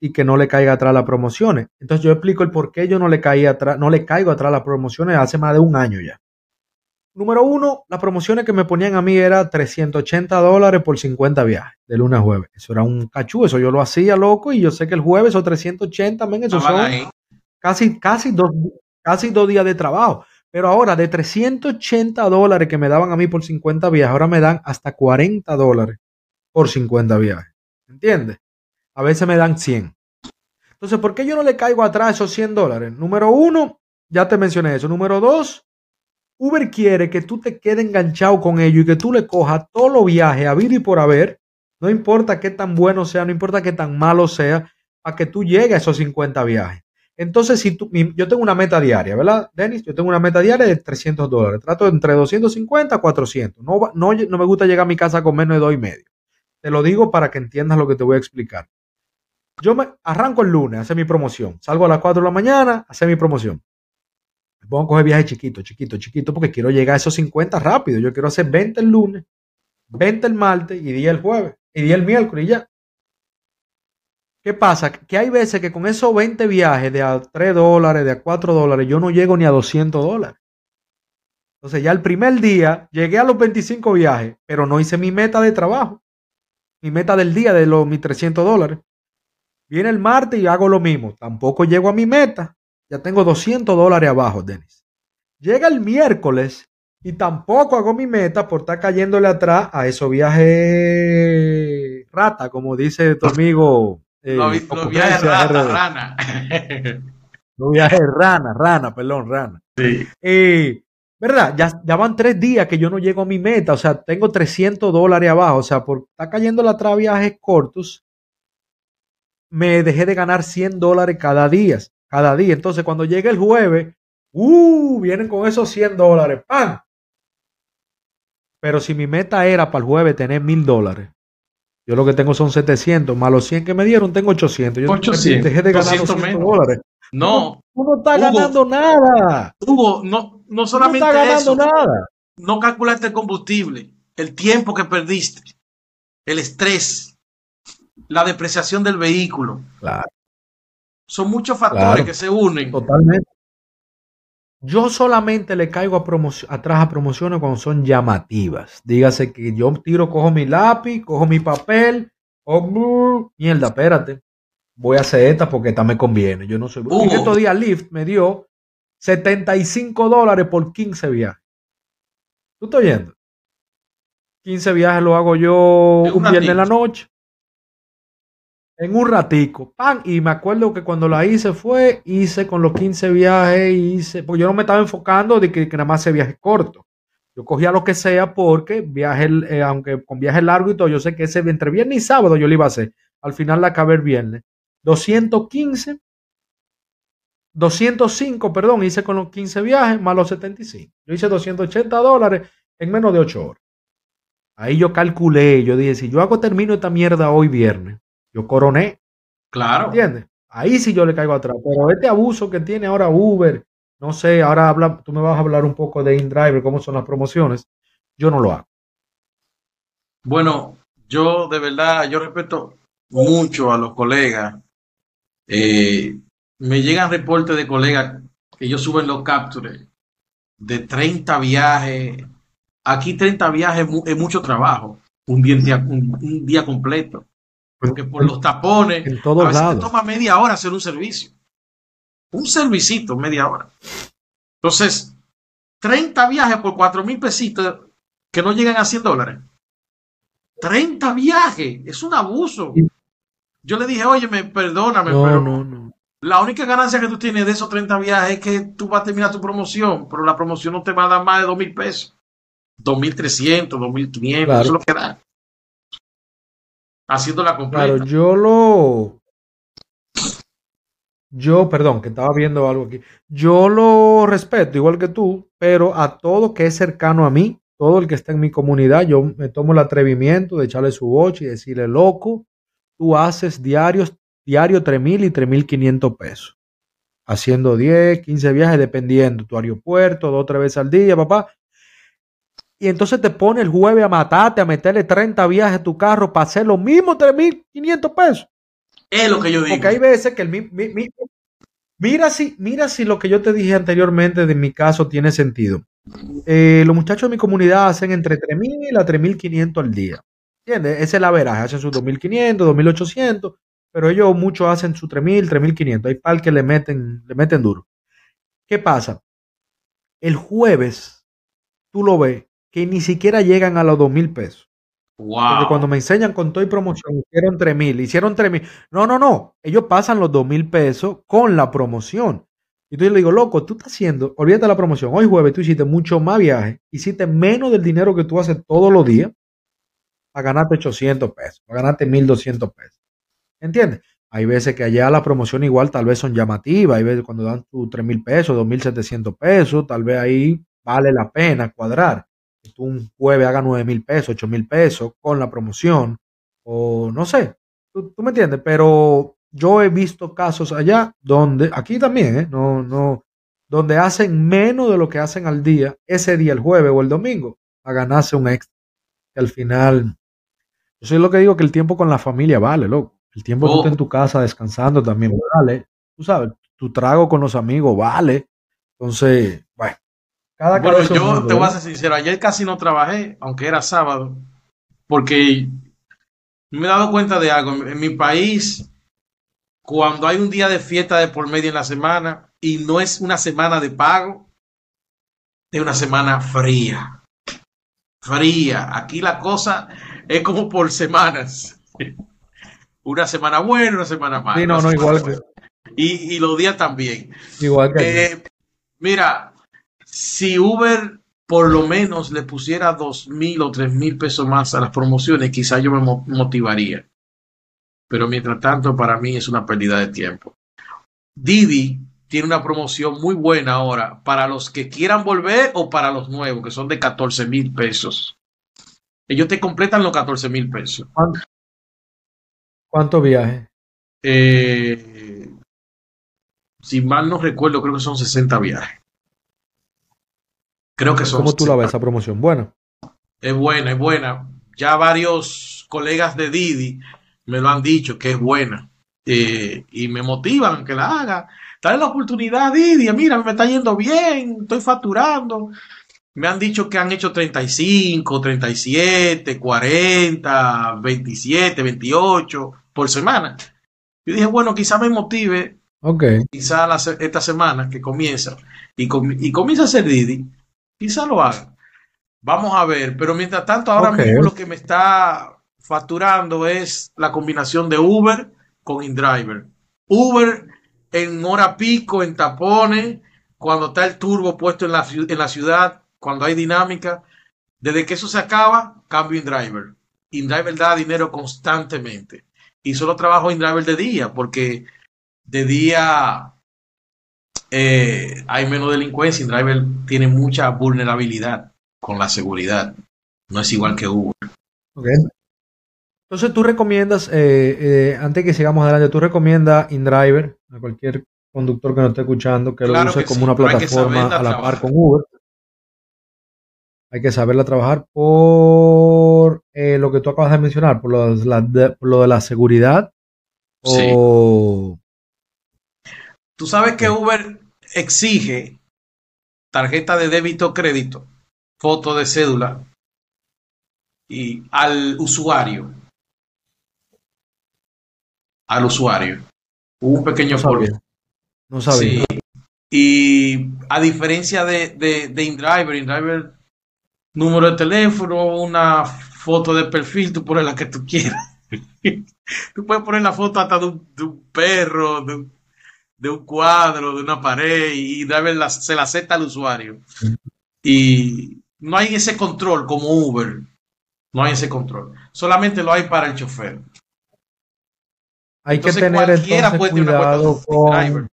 Speaker 1: y que no le caiga atrás las promociones. Entonces yo explico el por qué yo no le caí atrás, no le caigo atrás las promociones hace más de un año ya. Número uno, las promociones que me ponían a mí era 380 dólares por 50 viajes, de lunes a jueves. Eso era un cachú, eso yo lo hacía loco y yo sé que el jueves son 380, men, eso son casi, casi, dos, casi dos días de trabajo. Pero ahora de 380 dólares que me daban a mí por 50 viajes, ahora me dan hasta 40 dólares por 50 viajes. ¿Entiendes? A veces me dan 100. Entonces, ¿por qué yo no le caigo atrás esos 100 dólares? Número uno, ya te mencioné eso. Número dos, Uber quiere que tú te quedes enganchado con ellos y que tú le cojas todos los viajes a vida y por haber, no importa qué tan bueno sea, no importa qué tan malo sea, para que tú llegues a esos 50 viajes. Entonces, si tú, yo tengo una meta diaria, ¿verdad, Denis? Yo tengo una meta diaria de 300 dólares. Trato entre 250 a 400. No, no, no me gusta llegar a mi casa con menos de dos y medio. Te lo digo para que entiendas lo que te voy a explicar. Yo me arranco el lunes a hacer mi promoción. Salgo a las 4 de la mañana a hacer mi promoción. Me pongo a coger viajes chiquito, chiquito, chiquito, porque quiero llegar a esos 50 rápido. Yo quiero hacer 20 el lunes, 20 el martes y 10 el jueves y 10 el miércoles y ya. ¿Qué pasa? Que hay veces que con esos 20 viajes de a 3 dólares, de a 4 dólares, yo no llego ni a 200 dólares. Entonces ya el primer día llegué a los 25 viajes, pero no hice mi meta de trabajo. Mi meta del día de los mis 300 dólares. Viene el martes y hago lo mismo. Tampoco llego a mi meta. Ya tengo 200 dólares abajo, Denis. Llega el miércoles y tampoco hago mi meta por estar cayéndole atrás a esos viajes rata, como dice tu amigo.
Speaker 2: Eh, los, viajes rata, rana.
Speaker 1: los viajes rana, rana, perdón, rana. Sí. Eh, ¿Verdad? Ya, ya, van tres días que yo no llego a mi meta, o sea, tengo 300 dólares abajo, o sea, por estar cayendo atrás a viajes cortos, me dejé de ganar 100 dólares cada día cada día. Entonces, cuando llega el jueves, ¡uh! Vienen con esos 100 dólares, ¡pam! Pero si mi meta era para el jueves tener mil dólares, yo lo que tengo son 700, más los 100 que me dieron, tengo 800. Yo
Speaker 2: 800,
Speaker 1: dejé de ganar 200 dólares.
Speaker 2: No.
Speaker 1: Tú no estás ganando nada.
Speaker 2: Hugo, no, no solamente no ganando eso, nada. No calculaste el combustible, el tiempo que perdiste, el estrés, la depreciación del vehículo.
Speaker 1: Claro.
Speaker 2: Son muchos factores que se unen.
Speaker 1: Totalmente. Yo solamente le caigo a atrás a promociones cuando son llamativas. Dígase que yo tiro, cojo mi lápiz, cojo mi papel, oh, mierda, espérate. Voy a hacer esta porque esta me conviene. Yo no soy. Uh. estos días Lyft me dio 75 dólares por 15 viajes. ¿Tú estás oyendo? 15 viajes lo hago yo un viernes en la noche en un ratico, pan, y me acuerdo que cuando la hice fue, hice con los 15 viajes, hice, porque yo no me estaba enfocando de que, nada más se viaje corto. Yo cogía lo que sea porque viaje, eh, aunque con viaje largo y todo, yo sé que ese entre viernes y sábado yo lo iba a hacer. Al final la acabé el viernes. 215, 205, perdón, hice con los 15 viajes más los 75. Yo hice 280 dólares en menos de 8 horas. Ahí yo calculé, yo dije, si yo hago termino esta mierda hoy viernes, yo coroné.
Speaker 2: Claro.
Speaker 1: ¿Entiendes? Ahí sí yo le caigo atrás. Pero este abuso que tiene ahora Uber, no sé, ahora habla, tú me vas a hablar un poco de InDriver, cómo son las promociones. Yo no lo hago.
Speaker 2: Bueno, yo de verdad, yo respeto mucho a los colegas. Eh, me llegan reportes de colegas que ellos suben los captures de 30 viajes. Aquí 30 viajes es mucho trabajo, un día, un día completo. Porque por los tapones,
Speaker 1: en todos a veces lados.
Speaker 2: te toma media hora hacer un servicio. Un servicito, media hora. Entonces, 30 viajes por 4 mil pesitos que no llegan a 100 dólares. 30 viajes, es un abuso. Yo le dije, oye, perdóname, pero
Speaker 1: no, no.
Speaker 2: la única ganancia que tú tienes de esos 30 viajes es que tú vas a terminar tu promoción, pero la promoción no te va a dar más de 2 mil pesos. 2.300, 2.500, eso es lo que da haciéndola completa.
Speaker 1: Claro, yo lo. Yo, perdón, que estaba viendo algo aquí. Yo lo respeto, igual que tú, pero a todo que es cercano a mí, todo el que está en mi comunidad, yo me tomo el atrevimiento de echarle su boche y decirle, loco, tú haces diarios, diario 3.000 y 3.500 pesos. Haciendo 10, 15 viajes, dependiendo tu aeropuerto, dos o tres veces al día, papá. Y entonces te pone el jueves a matarte, a meterle 30 viajes a tu carro para hacer lo mismo 3.500 pesos.
Speaker 2: Es lo que yo digo.
Speaker 1: Porque hay veces que el mi, mira si, mira si lo que yo te dije anteriormente de mi caso tiene sentido. Eh, los muchachos de mi comunidad hacen entre 3.000 a 3.500 al día. ¿Entiendes? Esa es la veraje. Hacen sus 2.500, 2.800, pero ellos muchos hacen sus 3.000, 3.500. Hay par que le meten, le meten duro. ¿Qué pasa? El jueves, tú lo ves, que ni siquiera llegan a los 2.000 pesos. Porque cuando me enseñan con todo y promoción, hicieron 3.000, hicieron 3.000. No, no, no. Ellos pasan los 2.000 pesos con la promoción. Y tú le digo, loco, tú estás haciendo, olvídate de la promoción. Hoy jueves tú hiciste mucho más viaje, hiciste menos del dinero que tú haces todos los días a ganarte 800 pesos, a ganarte 1200 pesos. ¿Entiendes? Hay veces que allá la promoción igual tal vez son llamativas, hay veces cuando dan tus 3 mil pesos, 2.700 pesos, tal vez ahí vale la pena cuadrar. Que tú un jueves hagas 9 mil pesos, 8 mil pesos con la promoción, o no sé, tú, me entiendes, pero yo he visto casos allá donde, aquí también, ¿eh? no, no, donde hacen menos de lo que hacen al día, ese día, el jueves o el domingo, a ganarse un extra. Que al final yo soy lo que digo que el tiempo con la familia vale, loco. El tiempo que tú en tu casa descansando también vale. Tú sabes, tu trago con los amigos vale. Entonces, bueno.
Speaker 2: Cada bueno, yo te voy a ser sincero, ayer casi no trabajé, aunque era sábado, porque me he dado cuenta de algo. En mi país, cuando hay un día de fiesta de por medio en la semana y no es una semana de pago, es una semana fría. Fría. Aquí la cosa es como por semanas. Una semana buena, una semana mala.
Speaker 1: no, no, igual
Speaker 2: y, los días también.
Speaker 1: Igual que.
Speaker 2: Eh, mira, si Uber por lo menos le pusiera dos mil o tres mil pesos más a las promociones, quizá yo me motivaría. Pero mientras tanto, para mí es una pérdida de tiempo. Didi tiene una promoción muy buena ahora para los que quieran volver o para los nuevos, que son de 14 mil pesos. Ellos te completan los 14 mil pesos.
Speaker 1: ¿Cuánto, viaje?
Speaker 2: Eh, si mal no recuerdo, creo que son 60 viajes. Creo que son.
Speaker 1: ¿Cómo tú la ves esa promoción? Buena.
Speaker 2: Es buena, es buena. Ya varios colegas de Didi me lo han dicho que es buena. Eh, y me motivan que la haga. Dale la oportunidad, Didi. Mira, me está yendo bien, estoy facturando me han dicho que han hecho 35, 37, 40, 27, 28 por semana. Yo dije, bueno, quizá me motive,
Speaker 1: okay.
Speaker 2: quizá esta semana que comienza y, comienza a ser Didi, quizá lo haga. Vamos a ver, pero mientras tanto, ahora mismo lo que me está facturando es la combinación de Uber con InDriver. Uber en hora pico, en tapones, cuando está el turbo puesto en la, en la ciudad, cuando hay dinámica, desde que eso se acaba, cambio InDriver. InDriver da dinero constantemente. Y solo trabajo InDriver de día, porque de día eh, hay menos delincuencia. InDriver tiene mucha vulnerabilidad con la seguridad. No es igual que Uber.
Speaker 1: Entonces tú recomiendas, eh, eh, antes que sigamos adelante, tú recomiendas InDriver a cualquier conductor que nos esté escuchando que lo use como una plataforma a la par con Uber hay que saberla trabajar por eh, lo que tú acabas de mencionar, por lo de la, seguridad. O...
Speaker 2: Tú sabes que Uber exige tarjeta de débito o crédito, foto de cédula y al usuario. Al usuario. Un pequeño
Speaker 1: no No sabía.
Speaker 2: Y a diferencia de, de, de InDriver, InDriver número de teléfono, una foto de perfil, tú pones la que tú quieras. tú puedes poner la foto hasta de un, perro, de un, cuadro, de una pared y la, se la acepta al usuario. Y no hay ese control como Uber. No hay ese control. Solamente lo hay para el chofer.
Speaker 1: Hay que tener entonces cuidado con...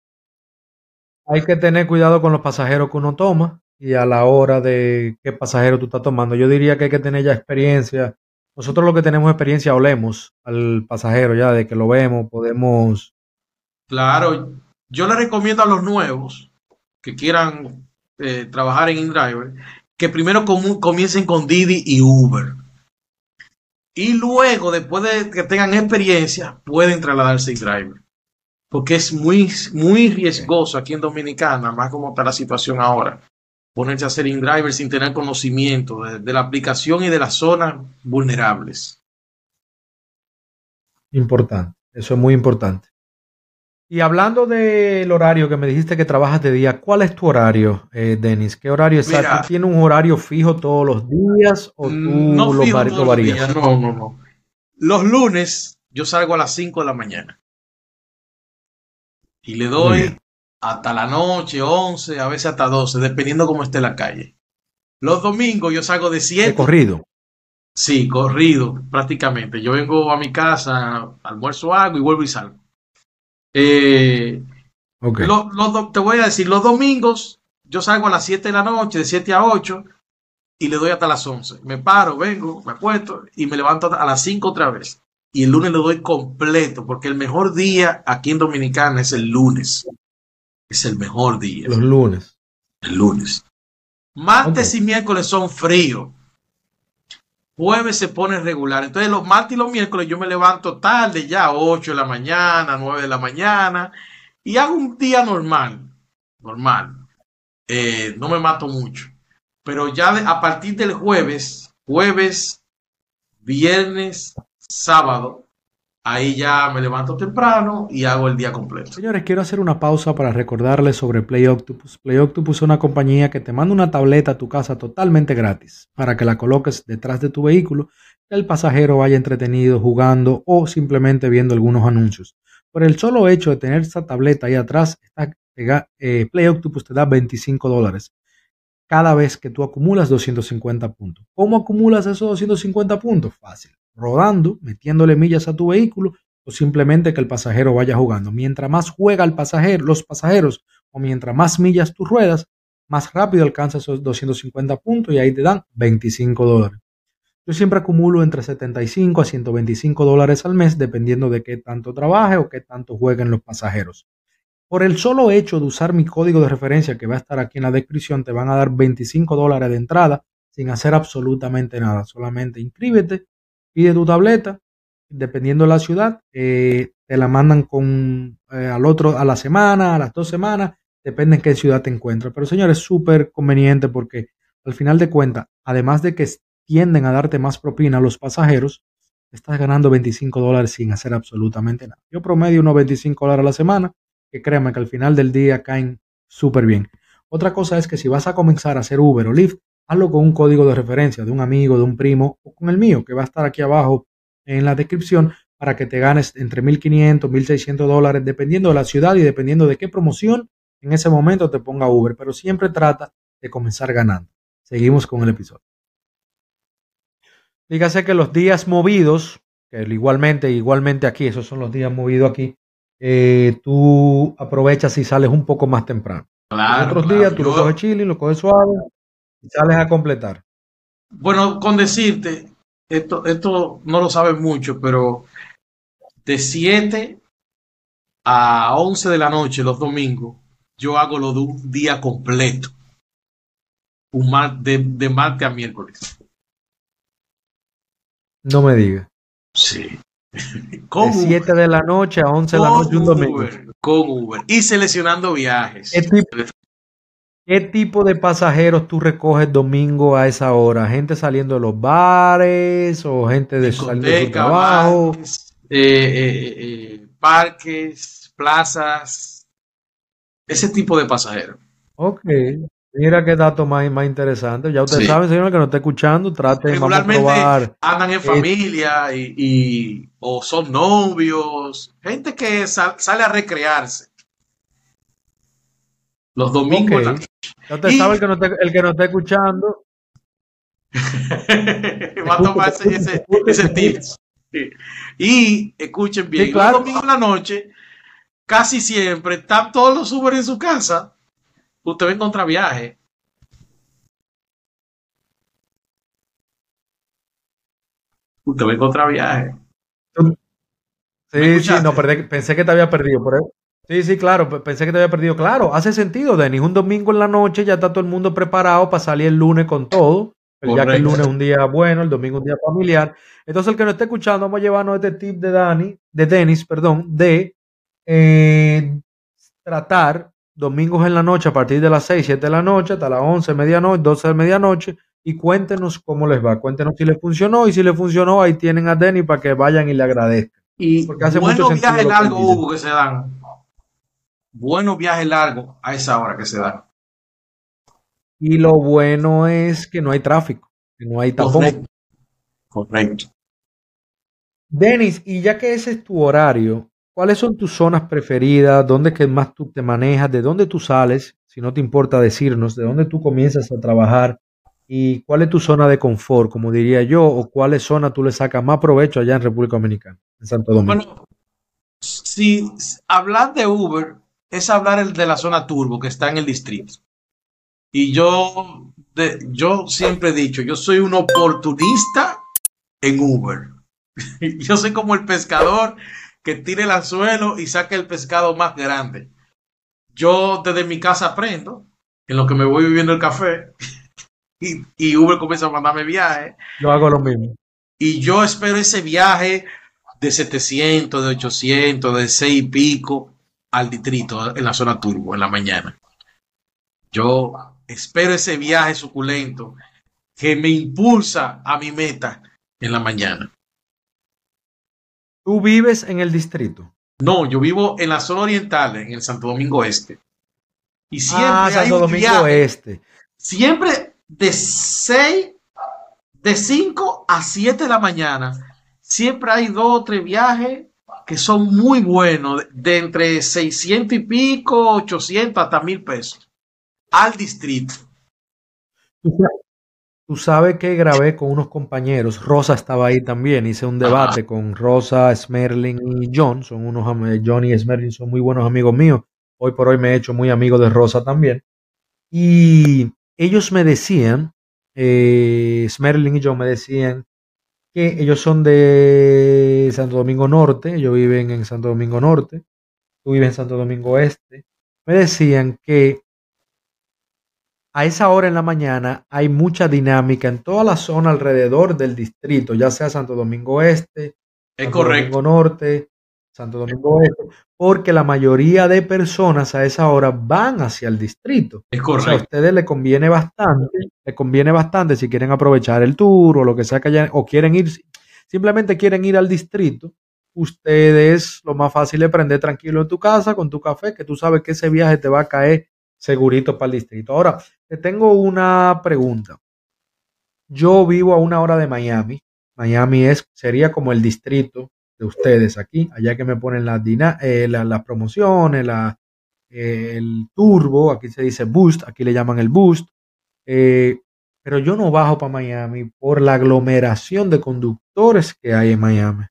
Speaker 1: Hay que tener cuidado con los pasajeros que uno toma y a la hora de qué pasajero tú estás tomando. Yo diría que hay que tener ya experiencia. Nosotros lo que tenemos experiencia olemos al pasajero ya, de que lo vemos, podemos...
Speaker 2: Claro, yo le recomiendo a los nuevos que quieran eh, trabajar en InDriver que primero comiencen con Didi y Uber. Y luego, después de que tengan experiencia, pueden trasladarse a InDriver. Porque es muy, muy riesgoso aquí en Dominicana, más como está la situación ahora ponerse a hacer InDriver sin tener conocimiento de, la aplicación y de las zonas vulnerables.
Speaker 1: Importante, eso es muy importante. Y hablando del horario que me dijiste que trabajas de día, ¿cuál es tu horario, eh, Denis? ¿Qué horario exacto? ¿Tienes un horario fijo todos los días o tú no lo varías?
Speaker 2: no, no, no. Los lunes yo salgo a las 5 de la mañana y le doy hasta la noche, 11, a veces hasta 12, dependiendo cómo esté la calle. Los domingos yo salgo de 7.
Speaker 1: corrido?
Speaker 2: Sí, corrido, prácticamente. Yo vengo a mi casa, almuerzo algo y vuelvo y salgo. Eh, te voy a decir, los domingos yo salgo a las 7 de la noche, de 7 a 8, y le doy hasta las 11. Me paro, vengo, me acuesto y me levanto a las 5 otra vez. Y el lunes le doy completo, porque el mejor día aquí en Dominicana es el lunes es el mejor día.
Speaker 1: Los lunes.
Speaker 2: El lunes. Martes y miércoles son fríos. Jueves se pone regular. Entonces los martes y los miércoles yo me levanto tarde, ya 8 de la mañana, 9 de la mañana, y hago un día normal. Normal. Eh, no me mato mucho. Pero ya a partir del jueves, jueves, viernes, sábado, Ahí ya me levanto temprano y hago el día completo.
Speaker 1: Señores, quiero hacer una pausa para recordarles sobre Play Octopus. Play Octopus es una compañía que te manda una tableta a tu casa totalmente gratis para que la coloques detrás de tu vehículo y el pasajero vaya entretenido jugando o simplemente viendo algunos anuncios. Por el solo hecho de tener esa tableta ahí atrás, eh, Play Octopus te da 25 dólares cada vez que tú acumulas 250 puntos. ¿Cómo acumulas esos 250 puntos? Fácil rodando, metiéndole millas a tu vehículo o simplemente que el pasajero vaya jugando. Mientras más juega el pasajero, los pasajeros o mientras más millas tú ruedas, más rápido alcanzas esos 250 puntos y ahí te dan 25 dólares. Yo siempre acumulo entre 75 a 125 dólares al mes dependiendo de qué tanto trabaje o qué tanto jueguen los pasajeros. Por el solo hecho de usar mi código de referencia que va a estar aquí en la descripción, te van a dar 25 dólares de entrada sin hacer absolutamente nada. Solamente inscríbete pide tu tableta, dependiendo de la ciudad, eh, te la mandan con eh, al otro a la semana, a las dos semanas, depende en qué ciudad te encuentras. Pero señores, es súper conveniente porque al final de cuentas, además de que tienden a darte más propina a los pasajeros, estás ganando 25 dólares sin hacer absolutamente nada. Yo promedio unos 25 dólares a la semana, que créanme que al final del día caen súper bien. Otra cosa es que si vas a comenzar a hacer Uber o Lyft, hazlo con un código de referencia de un amigo, de un primo o con el mío, que va a estar aquí abajo en la descripción para que te ganes entre 1.500, 1.600 dólares, dependiendo de la ciudad y dependiendo de qué promoción en ese momento te ponga Uber, pero siempre trata de comenzar ganando. Seguimos con el episodio. Dígase que los días movidos, que igualmente, igualmente aquí, esos son los días movidos aquí, eh, tú aprovechas y sales un poco más temprano. Claro, otros días tú lo coges chilling, lo coges suave, sales a completar.
Speaker 2: Bueno, con decirte, esto, esto no lo sabes mucho, pero de 7 a 11 de la noche los domingos, yo hago lo de un día completo. Un de, de martes a miércoles.
Speaker 1: No me digas.
Speaker 2: Sí.
Speaker 1: Con de 7 de la noche a 11 de la noche un domingo.
Speaker 2: con Uber. Y seleccionando viajes.
Speaker 1: ¿Qué tipo de pasajeros tú recoges domingo a esa hora? ¿Gente saliendo de los bares o gente de, saliendo de su trabajo?
Speaker 2: Eh, eh, eh, parques, plazas, ese tipo de pasajeros.
Speaker 1: Ok, mira qué dato más, más interesante. Ya ustedes saben, señor, que no está escuchando, trate de
Speaker 2: probar. Andan en familia y, o son novios, gente que sale a recrearse. Los domingos.
Speaker 1: Okay. El que no, está escuchando.
Speaker 2: Va a tomarse ese, ese tips. Y escuchen bien, sí, claro. los domingos en la noche, casi siempre, están todos los Uber en su casa. Usted va a encontrar viaje. Usted va a encontrar viaje.
Speaker 1: Sí, sí, no, perdé, pensé que te había perdido por. Sí, sí, claro, pensé que te había perdido. Claro, hace sentido, Denis. Un domingo en la noche ya está todo el mundo preparado para salir el lunes con todo. Ya que el lunes es un día bueno, el domingo es un día familiar. Entonces, el que nos esté escuchando, vamos a llevarnos este tip de Dani, de Denis, perdón, de eh, tratar domingos en la noche a partir de las 6, 7 de la noche hasta las 11, medianoche, 12 de medianoche y cuéntenos cómo les va. Cuéntenos si les funcionó y si les funcionó, ahí tienen a Denis para que vayan y le agradezcan.
Speaker 2: Y Porque hace buenos viajes largos, Hugo, que se dan. Buenos viajes largos a esa hora que se dan.
Speaker 1: Y lo bueno es que no hay tráfico, que no hay tapón.
Speaker 2: Correcto.
Speaker 1: Denis, y ya que ese es tu horario, ¿cuáles son tus zonas preferidas? ¿Dónde que más tú te manejas? ¿De dónde tú sales? Si no te importa decirnos, ¿de dónde tú comienzas a trabajar? ¿Y cuál es tu zona de confort, como diría yo? ¿O cuál zona tú le sacas más provecho allá en República Dominicana, en Santo Domingo? Bueno,
Speaker 2: si hablar de Uber es hablar de la zona turbo que está en el distrito. Y yo, yo siempre he dicho, yo soy un oportunista en Uber. yo soy como el pescador que tire el anzuelo y saque el pescado más grande. Yo desde mi casa aprendo, en lo que me voy viviendo el café, y, Uber comienza a mandarme viajes.
Speaker 1: Yo hago lo mismo.
Speaker 2: Y yo espero ese viaje de 700, de 800, de 6 y pico al distrito en la zona turbo en la mañana. Yo espero ese viaje suculento que me impulsa a mi meta en la mañana.
Speaker 1: ¿Tú vives en el distrito?
Speaker 2: No, yo vivo en la zona oriental, en el Santo Domingo Este.
Speaker 1: Y siempre ah, Santo Domingo Este.
Speaker 2: Siempre de 6, de 5 a 7 de la mañana, siempre hay dos o tres viajes que son muy buenos, de, entre 600 y pico, 800 hasta 1000 pesos, al distrito.
Speaker 1: Tú sabes que grabé con unos compañeros, Rosa estaba ahí también, hice un debate con Rosa, Smerling y John, son unos John y Smerling son muy buenos amigos míos. Hoy por hoy me he hecho muy amigo de Rosa también. Y ellos me decían, eh, Smerling y yo me decían que ellos son de Santo Domingo Norte, ellos viven en Santo Domingo Norte, tú vives en Santo Domingo Este. Me decían que a esa hora en la mañana hay mucha dinámica en toda la zona alrededor del distrito, ya sea Santo Domingo Este,
Speaker 2: Santo Domingo
Speaker 1: Norte, Santo Domingo Este, porque la mayoría de personas a esa hora van hacia el distrito.
Speaker 2: Es correcto.
Speaker 1: a ustedes les conviene bastante, les conviene bastante si quieren aprovechar el tour o lo que sea que hayan, o quieren ir, simplemente quieren ir al distrito. Ustedes lo más fácil es prender tranquilo en tu casa con tu café, que tú sabes que ese viaje te va a caer segurito para el distrito. Ahora, te tengo una pregunta. Yo vivo a una hora de Miami. Miami es, sería como el distrito de ustedes aquí, allá que me ponen las, eh, las promociones, la, eh, el turbo, aquí se dice boost, aquí le llaman el boost, eh, pero yo no bajo para Miami por la aglomeración de conductores que hay en Miami.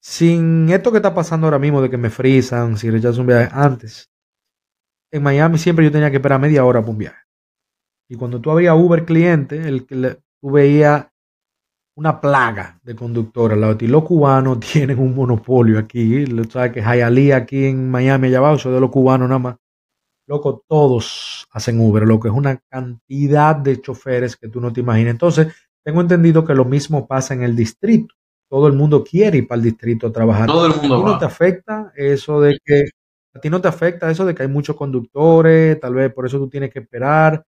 Speaker 1: Sin esto que está pasando ahora mismo de que me frisan, si rechazo un viaje antes, en Miami siempre yo tenía que esperar media hora para un viaje. Y cuando tú había Uber cliente, el que tú veías una plaga de conductores. Los cubanos tienen un monopolio aquí. ¿Sabes que Hialeah aquí en Miami, allá abajo, de los cubanos nada más. Loco, todos hacen Uber, lo que es una cantidad de choferes que tú no te imaginas. Entonces, tengo entendido que lo mismo pasa en el distrito. Todo el mundo quiere ir para el distrito a trabajar.
Speaker 2: Todo el mundo.
Speaker 1: ¿A ti no te afecta eso de que a ti no te afecta eso de que hay muchos conductores, tal vez por eso tú tienes que esperar,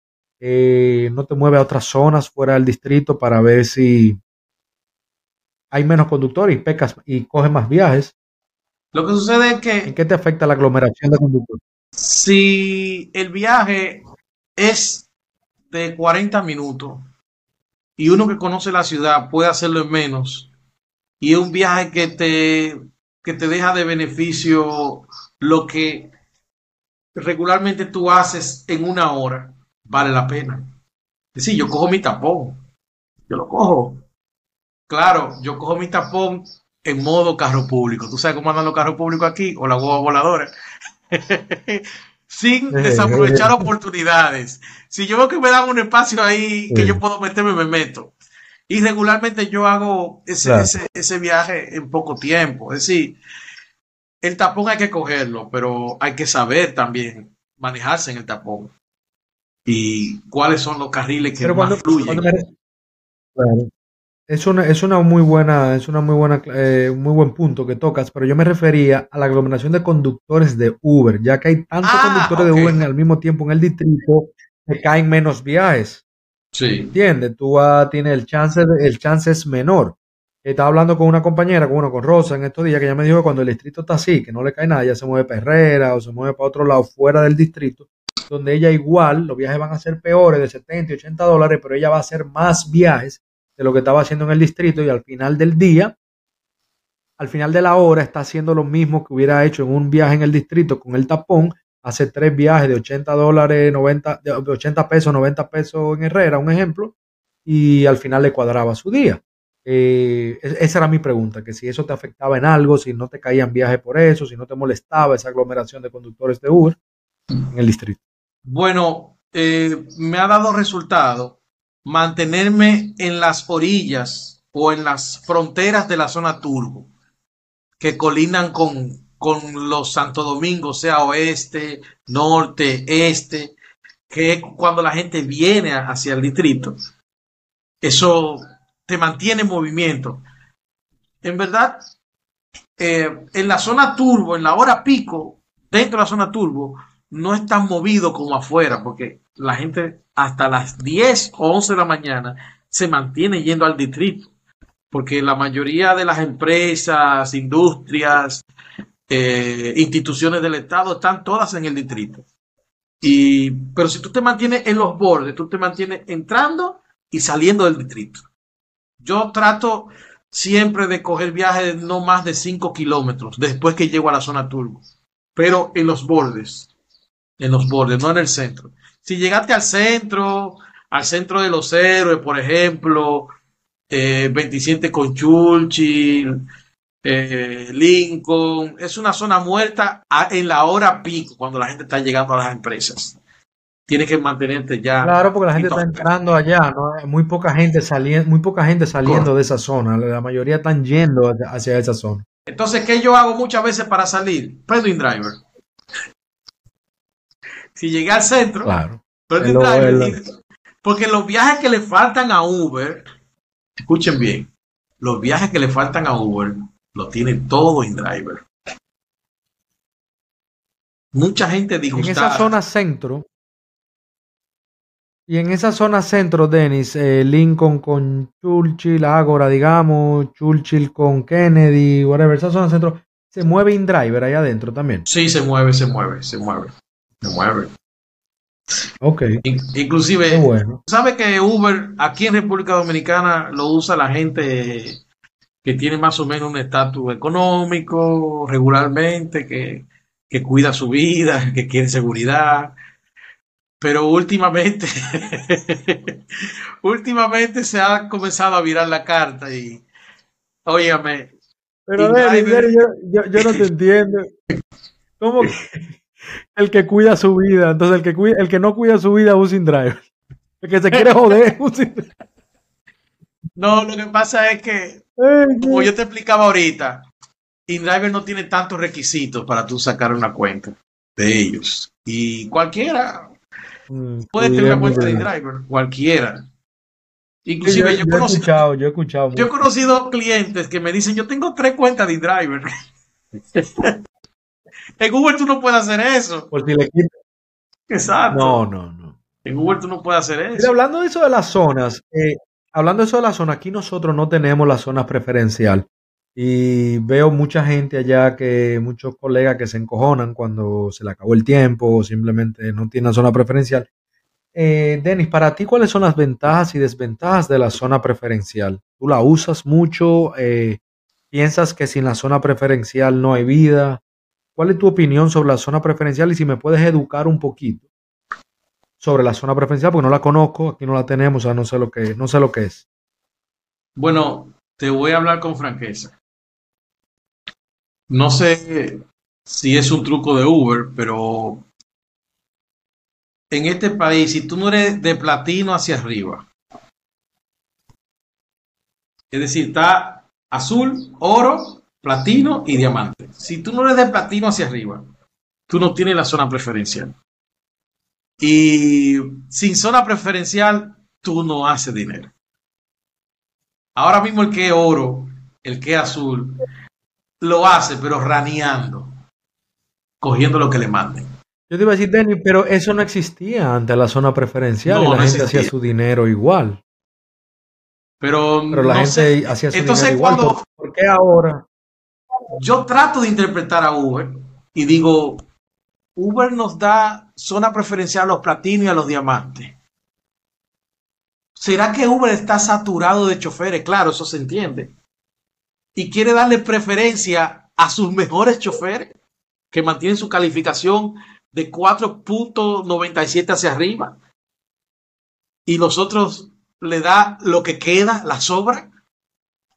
Speaker 1: eh, no te mueves a otras zonas fuera del distrito para ver si hay menos conductores y pecas y coges más viajes.
Speaker 2: Lo que sucede es que...
Speaker 1: ¿En qué te afecta la aglomeración de conductores?
Speaker 2: Si el viaje es de 40 minutos y uno que conoce la ciudad puede hacerlo en menos y es un viaje que te, que te deja de beneficio lo que regularmente tú haces en una hora, vale la pena. Es decir, yo cojo mi tapón, yo lo cojo Claro, yo cojo mi tapón en modo carro público. ¿Tú sabes cómo andan los carros públicos aquí? O la hueva voladora. Sin desaprovechar oportunidades. Si yo veo que me dan un espacio ahí que yo puedo meterme, me meto. Y regularmente yo hago ese, ese, ese viaje en poco tiempo. Es decir, el tapón hay que cogerlo, pero hay que saber también manejarse en el tapón. Y cuáles son los carriles que más fluyen.
Speaker 1: Es una, es una muy buena, es una muy buena, eh, muy buen punto que tocas, pero yo me refería a la aglomeración de conductores de Uber, ya que hay tantos ah, conductores de Uber al mismo tiempo en el distrito que caen menos viajes.
Speaker 2: Sí.
Speaker 1: ¿Entiendes? Tú tienes el chance, el chance es menor. Estaba hablando con una compañera, con, con Rosa en estos días, que ella me dijo que cuando el distrito está así, que no le cae nada, ya se mueve para Herrera o se mueve para otro lado fuera del distrito, donde ella igual, los viajes van a ser peores de 70 y 80 dólares, pero ella va a hacer más viajes de lo que estaba haciendo en el distrito y al final del día, al final de la hora, está haciendo lo mismo que hubiera hecho en un viaje en el distrito con el tapón, hace tres viajes de 80 dólares, 90, de 80 pesos, 90 pesos en Herrera, un ejemplo, y al final le cuadraba su día. Eh, esa era mi pregunta, que si eso te afectaba en algo, si no te caían viajes por eso, si no te molestaba esa aglomeración de conductores de Uber en el distrito.
Speaker 2: Bueno, eh, me ha dado resultado mantenerme en las orillas o en las fronteras de la zona turbo, que colinan con, con los Santo Domingo, sea oeste, norte, este, que cuando la gente viene hacia el distrito, eso te mantiene en movimiento. En verdad, eh, en la zona turbo, en la hora pico, dentro de la zona turbo, no es tan movido como afuera, porque la gente hasta las 10 o 11 de la mañana se mantiene yendo al distrito, porque la mayoría de las empresas, industrias, eh, instituciones del Estado están todas en el distrito. Y, pero si tú te mantienes en los bordes, tú te mantienes entrando y saliendo del distrito. Yo trato siempre de coger viajes de no más de 5 kilómetros después que llego a la zona turbo, pero en los bordes, en los bordes, no en el centro. Si llegaste al centro, al centro de los héroes, por ejemplo, 27 eh, con Churchill, eh, Lincoln, es una zona muerta en la hora pico, cuando la gente está llegando a las empresas. Tienes que mantenerte ya.
Speaker 1: Claro, porque la gente está entrando allá, ¿no? Muy poca gente saliendo, muy poca gente saliendo de esa zona. La mayoría están yendo hacia esa zona.
Speaker 2: Entonces, ¿qué yo hago muchas veces para salir? Prendo driver. Si llegué al centro,
Speaker 1: claro.
Speaker 2: porque los viajes que le faltan a Uber, escuchen bien, los viajes que le faltan a Uber lo tiene todo InDriver. Mucha gente disgustada.
Speaker 1: En esa zona centro, y en esa zona centro, Denis, eh, Lincoln con Churchill, Ágora, digamos, Churchill con Kennedy, whatever, esa zona centro, ¿se mueve InDriver ahí adentro también?
Speaker 2: Sí, se mueve, se mueve, se mueve se mueve.
Speaker 1: Ok.
Speaker 2: inclusive, bueno. ¿sabe que Uber aquí en República Dominicana lo usa la gente que tiene más o menos un estatus económico regularmente, que, que cuida su vida, que quiere seguridad? Pero últimamente, últimamente se ha comenzado a virar la carta y, óyame.
Speaker 1: Pero, yo, yo, yo no te entiendo. ¿Cómo? El que cuida su vida. Entonces, el que, cuida, el que no cuida su vida usa driver El que se quiere joder usa
Speaker 2: No, lo que pasa es que, como yo te explicaba ahorita, InDriver no tiene tantos requisitos para tú sacar una cuenta de ellos. Y cualquiera mm, puede tener una cuenta de InDriver, cualquiera. Inclusive yo, he
Speaker 1: escuchado, yo he escuchado.
Speaker 2: Yo he conocido clientes que me dicen, yo tengo tres cuentas de InDriver. En Google tú no puedes hacer eso.
Speaker 1: Por si le
Speaker 2: Exacto.
Speaker 1: No, no, no.
Speaker 2: En Google tú no puedes hacer eso.
Speaker 1: hablando de eso de las zonas, eh, hablando de eso de las zonas, aquí nosotros no tenemos la zona preferencial. Y veo mucha gente allá que, muchos colegas que se encojonan cuando se le acabó el tiempo o simplemente no tienen zona preferencial. Eh, Denis, para ti, ¿cuáles son las ventajas y desventajas de la zona preferencial? ¿Tú la usas mucho? Eh, ¿Piensas que sin la zona preferencial no hay vida? ¿Cuál es tu opinión sobre la zona preferencial y si me puedes educar un poquito sobre la zona preferencial porque no la conozco, aquí no la tenemos, o sea, no sé lo que no sé lo que es.
Speaker 2: Bueno, te voy a hablar con franqueza. No sé si es un truco de Uber, pero en este país, si tú no eres de platino hacia arriba, Es decir, está azul, oro, platino y diamante. Si tú no eres de platino hacia arriba, tú no tienes la zona preferencial. Y sin zona preferencial, tú no haces dinero. Ahora mismo el que es oro, el que es azul, lo hace, pero raneando, cogiendo lo que le manden.
Speaker 1: Yo te iba a decir, Denny, pero eso no existía ante la zona preferencial y la gente hacía su dinero igual.
Speaker 2: Pero,
Speaker 1: la gente hacía su dinero igual. ¿Por qué ahora?
Speaker 2: Yo trato de interpretar a Uber y digo, Uber nos da zona preferencial a los platinos y a los diamantes. ¿Será que Uber está saturado de choferes? Claro, eso se entiende. Y quiere darle preferencia a sus mejores choferes que mantienen su calificación de 4.97 hacia arriba. Y los otros le da lo que queda, la sobra.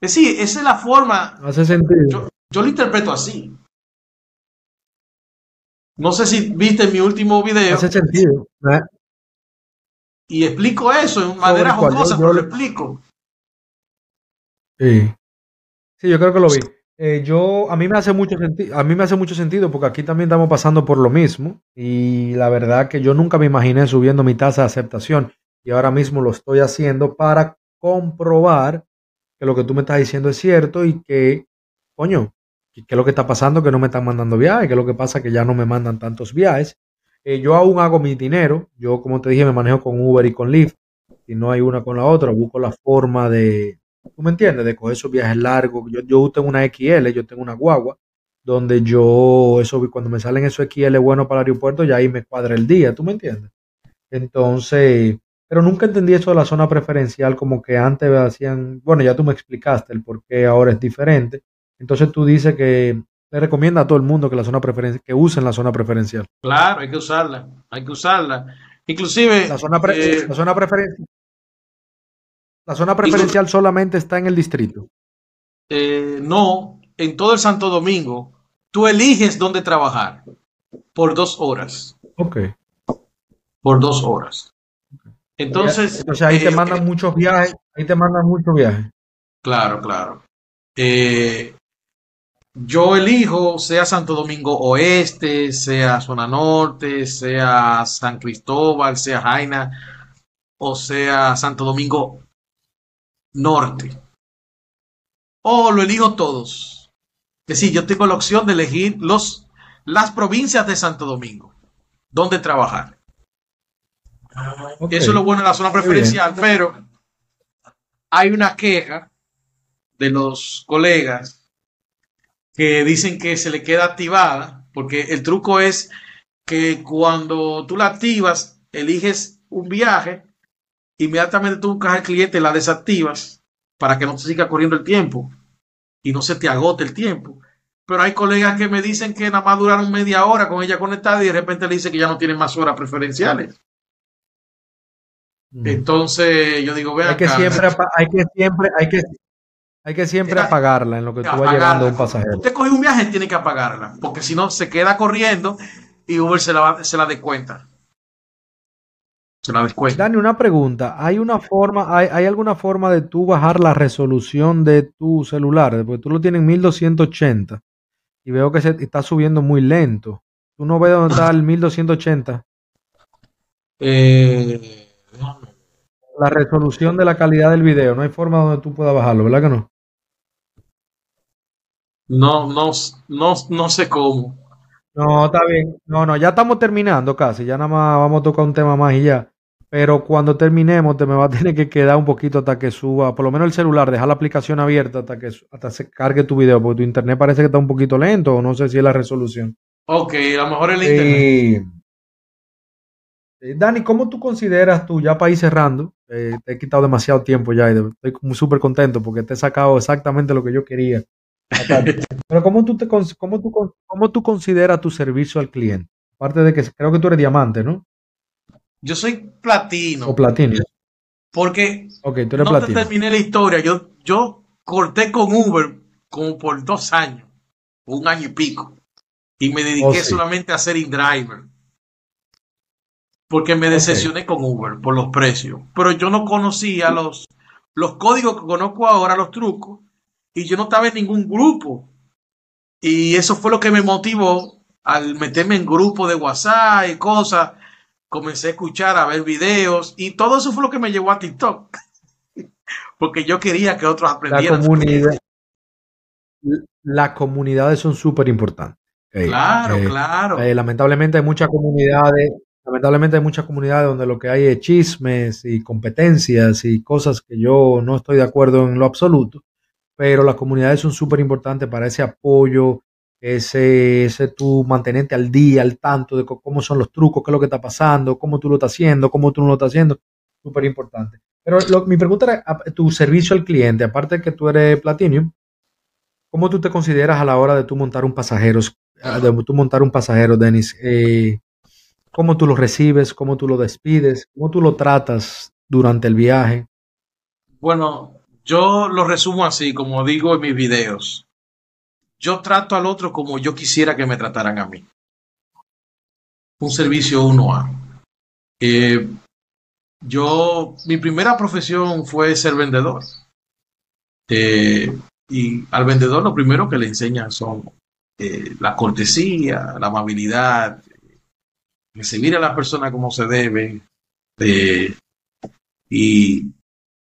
Speaker 2: Es decir, esa es la forma.
Speaker 1: Hace sentido.
Speaker 2: yo lo interpreto así. No sé si viste mi último video.
Speaker 1: Hace sentido. ¿eh?
Speaker 2: Y explico eso en manera jocosa, pero lo explico.
Speaker 1: Sí. Sí, yo creo que lo vi. Eh, yo, a mí me hace mucho sentido, a mí me hace mucho sentido porque aquí también estamos pasando por lo mismo y la verdad que yo nunca me imaginé subiendo mi tasa de aceptación y ahora mismo lo estoy haciendo para comprobar que lo que tú me estás diciendo es cierto y que, coño, ¿Qué es lo que está pasando? Que no me están mandando viajes. ¿Qué es lo que pasa? Que ya no me mandan tantos viajes. Eh, yo aún hago mi dinero. Yo, como te dije, me manejo con Uber y con Lyft. Si no hay una con la otra, busco la forma de, ¿tú me entiendes? De coger esos viajes largos. Yo, yo tengo una XL, yo tengo una guagua, donde yo, eso, cuando me salen esos XL buenos para el aeropuerto, ya ahí me cuadra el día, ¿tú me entiendes? Entonces, pero nunca entendí eso de la zona preferencial, como que antes hacían, bueno, ya tú me explicaste el por qué ahora es diferente. Entonces tú dices que le recomienda a todo el mundo que la zona preferencial, que usen la zona preferencial.
Speaker 2: Claro, hay que usarla, hay que usarla. Inclusive
Speaker 1: la zona, eh, la zona preferencial. La zona preferencial solamente está en el distrito.
Speaker 2: Eh, no, en todo el Santo Domingo, tú eliges dónde trabajar por dos horas.
Speaker 1: Ok.
Speaker 2: Por dos horas. Entonces.
Speaker 1: Entonces ahí te eh, mandan muchos viajes. Ahí te mandan muchos viajes.
Speaker 2: Claro, claro. Eh, yo elijo, sea Santo Domingo Oeste, sea Zona Norte, sea San Cristóbal, sea Jaina, o sea Santo Domingo Norte. O lo elijo todos. Es decir, yo tengo la opción de elegir los, las provincias de Santo Domingo, donde trabajar. Eso es lo bueno de la zona preferencial, pero hay una queja de los colegas que dicen que se le queda activada, porque el truco es que cuando tú la activas, eliges un viaje, inmediatamente tú buscas al cliente, la desactivas para que no se siga corriendo el tiempo y no se te agote el tiempo. Pero hay colegas que me dicen que nada más duraron media hora con ella conectada y de repente le dice que ya no tienen más horas preferenciales. Entonces yo digo,
Speaker 1: vean. Hay que siempre, hay que siempre, hay que hay que siempre apagarla en lo que tú vas llegando a un pasajero.
Speaker 2: Usted coge un viaje, tiene que apagarla, porque si no se queda corriendo y Uber se la, se la descuenta.
Speaker 1: Se la descuenta. Dani, una pregunta. ¿Hay una forma, hay, hay, alguna forma de tú bajar la resolución de tu celular? Porque tú lo tienes en 1280 y veo que se está subiendo muy lento. ¿Tú no ves dónde está el 1280?
Speaker 2: Eh,
Speaker 1: la resolución de la calidad del video. No hay forma donde tú puedas bajarlo, ¿verdad que no?
Speaker 2: No, no, no, no sé cómo.
Speaker 1: No, está bien. No, no, ya estamos terminando casi. Ya nada más vamos a tocar un tema más y ya. Pero cuando terminemos, te me va a tener que quedar un poquito hasta que suba, por lo menos el celular, dejar la aplicación abierta hasta que hasta se cargue tu video, porque tu internet parece que está un poquito lento, o no sé si es la resolución.
Speaker 2: Ok, a lo mejor el internet.
Speaker 1: Eh, Dani, ¿cómo tú consideras tú, ya para ir cerrando, eh, te he quitado demasiado tiempo ya y estoy súper contento porque te he sacado exactamente lo que yo quería Pero ¿cómo tú, te, cómo, tú, ¿cómo tú consideras tu servicio al cliente? Aparte de que creo que tú eres diamante, ¿no?
Speaker 2: Yo soy platino.
Speaker 1: O platino.
Speaker 2: Porque
Speaker 1: okay, tú eres
Speaker 2: no te terminé la historia. Yo, yo corté con Uber como por dos años, un año y pico. Y me dediqué oh, solamente a ser in-driver. Porque me decepcioné con Uber por los precios. Pero yo no conocía los los códigos que conozco ahora, los trucos, y yo no estaba en ningún grupo. Y eso fue lo que me motivó al meterme en grupos de WhatsApp y cosas. Comencé a escuchar, a ver videos, y todo eso fue lo que me llevó a TikTok. Porque yo quería que otros aprendieran.
Speaker 1: La comunidad, las comunidades son súper importantes.
Speaker 2: Claro, eh, claro.
Speaker 1: Eh, lamentablemente hay muchas comunidades, lamentablemente hay muchas comunidades donde lo que hay es chismes y competencias y cosas que yo no estoy de acuerdo en lo absoluto, pero las comunidades son súper importantes para ese apoyo, ese, ese tú mantenerte al día, al tanto de cómo son los trucos, qué es lo que está pasando, cómo tú lo estás haciendo, cómo tú no lo estás haciendo, súper importante. Pero mi pregunta era, tu servicio al cliente, aparte de que tú eres Platinum, ¿cómo tú te consideras a la hora de tú montar un pasajero? de tú montar un pasajero, Denis, eh, cómo tú lo recibes, cómo tú lo despides, cómo tú lo tratas durante el viaje.
Speaker 2: Bueno, yo lo resumo así, como digo en mis videos. Yo trato al otro como yo quisiera que me trataran a mí. Un servicio 1A. Eh, yo, mi primera profesión fue ser vendedor. Eh, y al vendedor lo primero que le enseñan son eh, la cortesía, la amabilidad, recibir a la persona como se debe. Y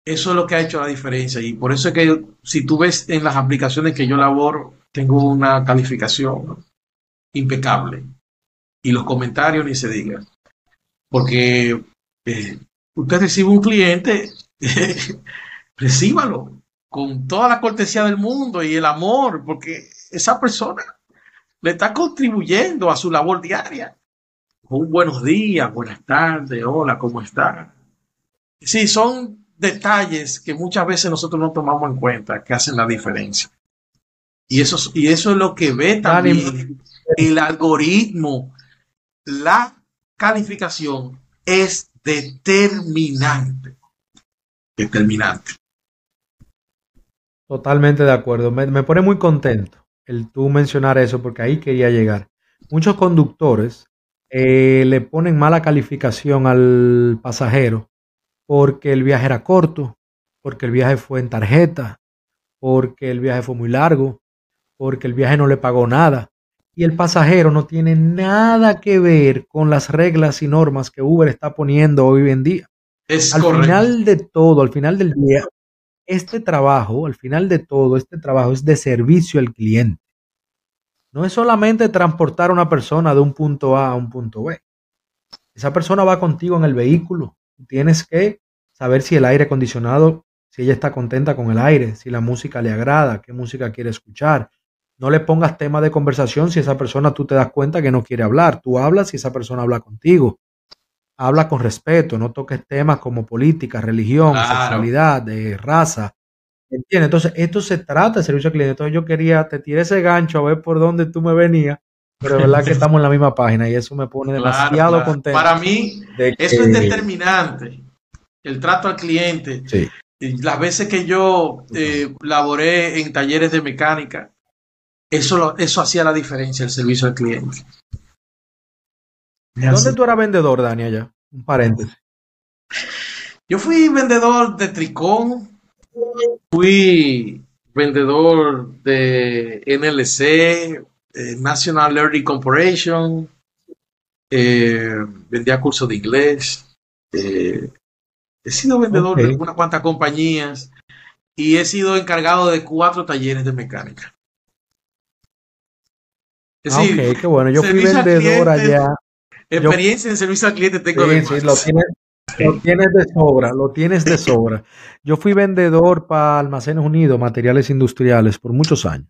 Speaker 2: eso es lo que ha hecho la diferencia. Y por eso es que si tú ves en las aplicaciones que yo laboro, tengo una calificación impecable. Y los comentarios ni se digan. Porque eh, usted recibe un cliente, recíbalo con toda la cortesía del mundo y el amor, porque esa persona le está contribuyendo a su labor diaria. Un buenos días, buenas tardes, hola, ¿cómo está? Sí, son detalles que muchas veces nosotros no tomamos en cuenta que hacen la diferencia. Y eso, y eso es lo que ve también el algoritmo. La calificación es determinante. Determinante.
Speaker 1: Totalmente de acuerdo. me pone muy contento el tú mencionar eso, porque ahí quería llegar. Muchos conductores eh, le ponen mala calificación al pasajero porque el viaje era corto, porque el viaje fue en tarjeta, porque el viaje fue muy largo, porque el viaje no le pagó nada. Y el pasajero no tiene nada que ver con las reglas y normas que Uber está poniendo hoy en día.
Speaker 2: Es
Speaker 1: al final de todo, al final del día, este trabajo, al final de todo, este trabajo es de servicio al cliente. No es solamente transportar a una persona de un punto A a un punto B. Esa persona va contigo en el vehículo. Tienes que saber si el aire acondicionado, si ella está contenta con el aire, si la música le agrada, qué música quiere escuchar. No le pongas tema de conversación si esa persona tú te das cuenta que no quiere hablar. Tú hablas si esa persona habla contigo habla con respeto, no toques temas como política, religión, sexualidad, de raza. ¿Entiendes? Entonces, esto se trata de servicio al cliente. Entonces, yo quería, te tiré ese gancho a ver por dónde tú me venías, pero de verdad que estamos en la misma página y eso me pone demasiado contento.
Speaker 2: Para mí, eso es determinante. El trato al cliente. Sí. Las veces que yo eh, laboré en talleres de mecánica, eso, eso hacía la diferencia, el servicio al cliente.
Speaker 1: ¿Dónde tú eras vendedor, Dani, allá? Un paréntesis.
Speaker 2: Yo fui vendedor de Tricón, fui vendedor de NLC, eh, National Learning Corporation, eh, vendía cursos de inglés, eh, he sido vendedor de unas cuantas compañías y he sido encargado de cuatro talleres de mecánica.
Speaker 1: ah, ok, qué bueno. Yo fui vendedor allá.
Speaker 2: Experiencia en servicio al cliente tengo de
Speaker 1: sí, lo, tienes, de sobra, lo tienes de sobra. Yo fui vendedor para Almacenes Unidos, materiales industriales, por muchos años.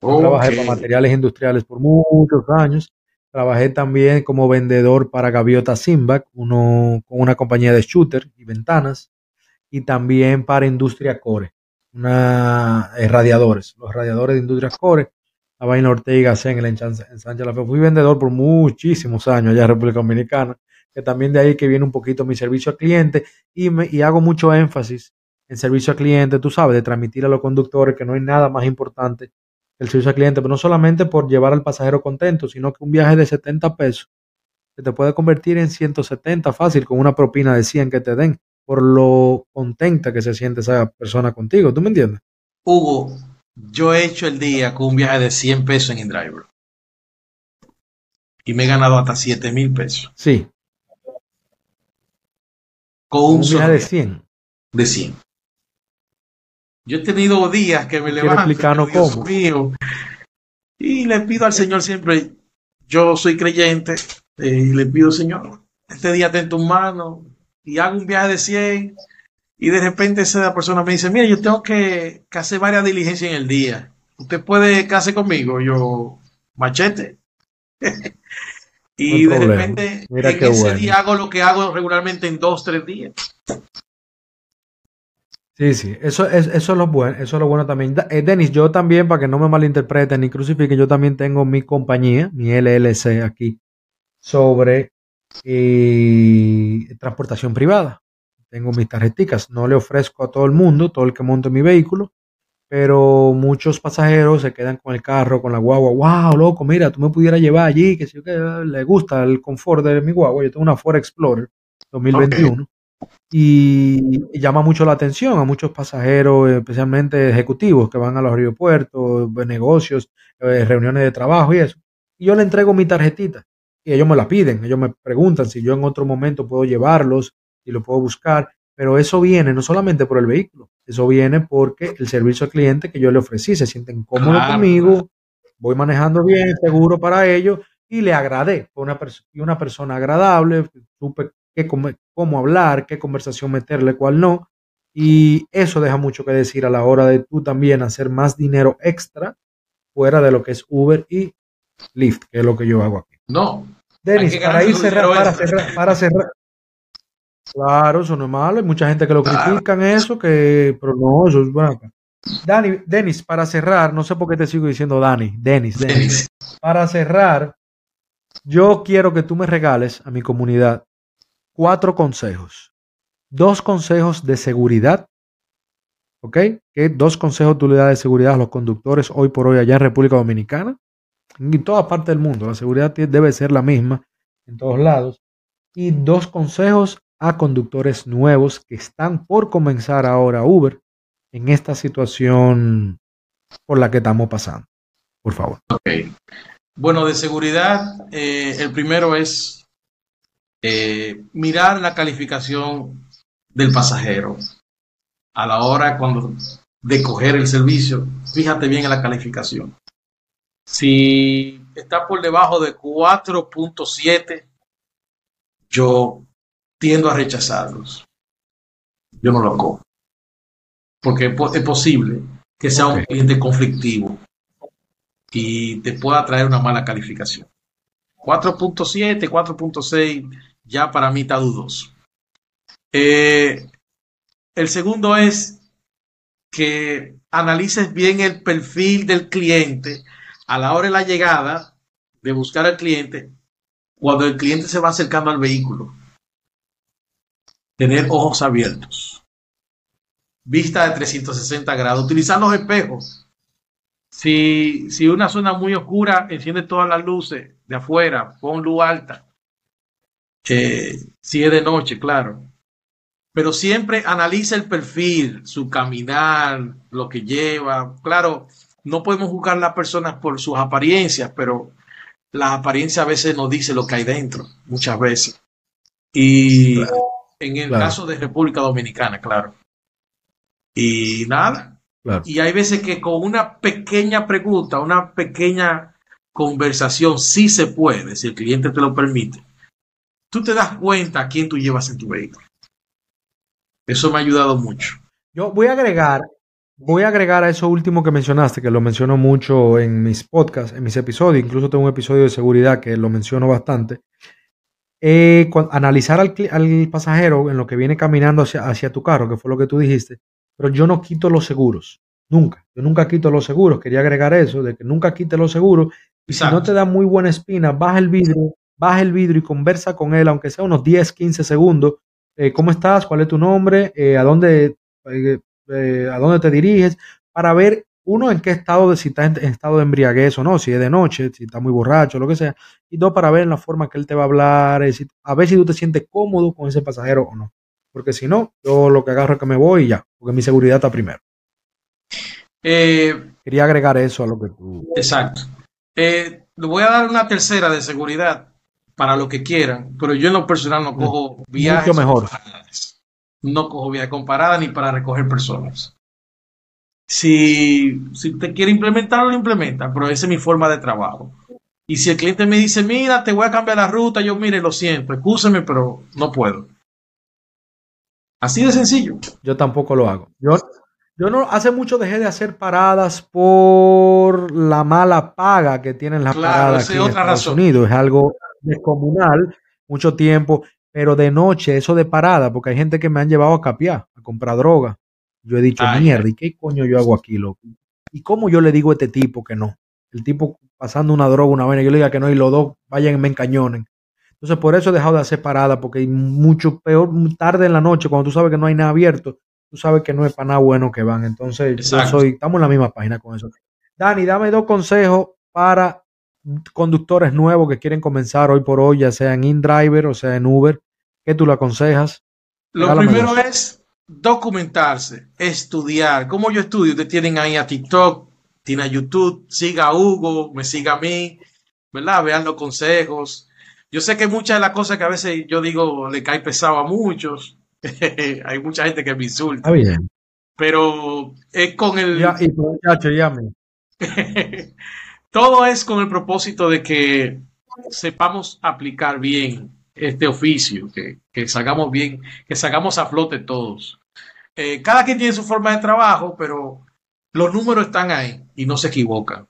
Speaker 1: Trabajé para materiales industriales por muchos años. Trabajé también como vendedor para Gaviota Simbac, uno con una compañía de shooter y ventanas, y también para Industria Core, una eh, radiadores, los radiadores de Industria Core a Vaina Ortega en el Sánchez La Fe. Fui vendedor por muchísimos años allá en República Dominicana, que también de ahí que viene un poquito mi servicio al cliente y, me, y hago mucho énfasis en servicio al cliente, tú sabes, de transmitir a los conductores que no hay nada más importante el servicio al cliente, pero no solamente por llevar al pasajero contento, sino que un viaje de 70 pesos se te puede convertir en 170 fácil con una propina de 100 que te den. por lo contenta que se siente esa persona contigo. ¿Tú me entiendes?
Speaker 2: Hugo, yo he hecho el día con un viaje de 100 pesos en InDriver. Y me he ganado hasta 7 mil pesos.
Speaker 1: Sí.
Speaker 2: Con un,
Speaker 1: un viaje de 100.
Speaker 2: De 100. Yo he tenido días que me levanto.
Speaker 1: Dios cómo?
Speaker 2: mío. Y le pido al Señor siempre, yo soy creyente, eh, y le pido, Señor, este día ten tu mano y hago un viaje de 100 y de repente esa persona me dice, mire, yo tengo que, hacer varias diligencias en el día. ¿Usted puede casarse conmigo? Yo, machete. y de repente en ese día hago lo que hago regularmente en dos, tres días.
Speaker 1: Sí, sí, eso es, eso es lo bueno, eso es lo bueno también. Eh, Denis, yo también, para que no me malinterpreten ni crucifiquen, yo también tengo mi compañía, mi LLC aquí, sobre eh, transportación privada. Tengo mis tarjeticas, no le ofrezco a todo el mundo, todo el que monte mi vehículo, pero muchos pasajeros se quedan con el carro, con la guagua, wow, loco, mira, tú me pudieras llevar allí, que si que le gusta el confort de mi guagua, yo tengo una Ford Explorer 2021. Y, llama mucho la atención a muchos pasajeros, especialmente ejecutivos que van a los aeropuertos, negocios, eh, reuniones de trabajo y eso. Y yo le entrego mi tarjetita y ellos me la piden, ellos me preguntan si yo en otro momento puedo llevarlos y lo puedo buscar, pero eso viene no solamente por el vehículo, eso viene porque el servicio al cliente que yo le ofrecí se sienten cómodos conmigo, voy manejando bien, seguro para ellos y le agradé. Fue una, una persona agradable, supe qué, cómo hablar, qué conversación meterle, cuál no. Y eso deja mucho que decir a la hora de tú también hacer más dinero extra fuera de lo que es Uber y Lyft, que es lo que yo hago aquí.
Speaker 2: No,
Speaker 1: Denis, para ir cerrar, para cerrar, para cerrar. Claro, eso no es malo. Hay mucha gente que lo critican eso, que, pero no, eso es bueno. Dani, Denis, para cerrar, no sé por qué te sigo diciendo Dani, Denis, Denis. Para cerrar, yo quiero que tú me regales a mi comunidad cuatro consejos. Dos consejos de seguridad, ¿ok? ¿Qué dos consejos tú le das de seguridad a los conductores hoy por hoy allá en República Dominicana en toda parte del mundo. La seguridad debe ser la misma en todos lados. Y dos consejos a conductores nuevos que están por comenzar ahora Uber en esta situación por la que estamos pasando. Por favor.
Speaker 2: Ok. Bueno, de seguridad, eh, el primero es eh, mirar la calificación del pasajero a la hora cuando de coger el servicio. Fíjate bien en la calificación. Si está por debajo de 4.7, yo tiendo a rechazarlos. Yo no lo cojo. Porque es posible que sea un cliente conflictivo y te pueda traer una mala calificación. 4.7, 4.6, ya para mí está dudoso. Eh, el segundo es que analices bien el perfil del cliente a la hora de la llegada de buscar al cliente, cuando el cliente se va acercando al vehículo, tener ojos abiertos, vista de 360 grados, utilizar los espejos. Si, si una zona muy oscura, enciende todas las luces de afuera, pon luz alta. Eh, si es de noche, claro. Pero siempre analiza el perfil, su caminar, lo que lleva. Claro, no podemos juzgar a las personas por sus apariencias, pero la apariencia a veces nos dice lo que hay dentro, muchas veces. Y en el caso de República Dominicana, claro. Y nada. Y hay veces que con una pequeña pregunta, una pequeña conversación, sí se puede, si el cliente te lo permite. Tú te das cuenta a quién tú llevas en tu vehículo. Eso me ha ayudado mucho.
Speaker 1: Yo voy a agregar Voy a agregar a eso último que mencionaste, que lo menciono mucho en mis podcasts, en mis episodios, incluso tengo un episodio de seguridad que lo menciono bastante. Eh, analizar al, pasajero en lo que viene caminando hacia, hacia tu carro, que fue lo que tú dijiste, pero yo no quito los seguros, nunca. Yo nunca quito los seguros, quería agregar eso, de que nunca quite los seguros. Y si no te da muy buena espina, baja el vidrio, baja el vidrio y conversa con él, aunque sea unos 10, 15 segundos. Eh, ¿Cómo estás? ¿Cuál es tu nombre? Eh, ¿A dónde? Eh, a dónde te diriges, para ver uno en qué estado de si está en, estado de embriaguez o no, si es de noche, si está muy borracho, lo que sea, y dos para ver en la forma que él te va a hablar, a ver si tú te sientes cómodo con ese pasajero o no. porque si no, yo lo que agarro es que me voy y ya, porque mi seguridad está primero. Quería agregar eso a lo que tú.
Speaker 2: Exacto. Le voy a dar una tercera de seguridad para lo que quieran, pero yo en lo personal no cojo viajes.
Speaker 1: Mucho mejor.
Speaker 2: No cojo viajes comparadas ni para recoger personas. Si, si usted quiere implementarlo, lo implementa, pero esa es mi forma de trabajo. Y si el cliente me dice, mira, te voy a cambiar la ruta, yo mire, lo siento, escúcheme, pero no puedo. Así de sencillo.
Speaker 1: Yo tampoco lo hago. Yo, yo no, hace mucho dejé de hacer paradas por la mala paga que tienen las
Speaker 2: Claro,
Speaker 1: paradas aquí
Speaker 2: es
Speaker 1: en Estados
Speaker 2: razón.
Speaker 1: Unidos. Es algo descomunal, mucho tiempo, pero de noche, eso de parada, porque hay gente que me han llevado a capiar, a comprar droga. Yo he dicho,
Speaker 2: Ay,
Speaker 1: mierda, ¿y qué coño yo hago aquí, loco? ¿Y cómo yo le digo a este tipo que no? El tipo pasando una droga, una vaina, yo le diga que no, y los dos vayan y me encañonen. Entonces, por eso he dejado de hacer parada, porque hay mucho peor, tarde en la noche, cuando tú sabes que no hay nada abierto, tú sabes que no es para nada bueno que van. Entonces, yo soy, estamos en la misma página con eso. Dani, dame dos consejos para conductores nuevos que quieren comenzar hoy por hoy, ya sea en InDriver o sea en Uber. ¿Qué tú le aconsejas?
Speaker 2: Lo primero
Speaker 1: dos.
Speaker 2: es documentarse, estudiar. ¿Cómo yo estudio? Ustedes tienen ahí a TikTok, tiene a YouTube, siga a Hugo, me siga a mí, ¿verdad? Vean los consejos. Yo sé que muchas de las cosas que a veces yo digo le cae pesado a muchos. Hay mucha gente que me insulta,
Speaker 1: bien.
Speaker 2: pero es con el...
Speaker 1: Ya, y tu muchacho, mí.
Speaker 2: Todo es con el propósito de que sepamos aplicar bien este oficio, que, que salgamos bien, que salgamos a flote todos. Eh, cada quien tiene su forma de trabajo, pero los números están ahí y no se equivocan.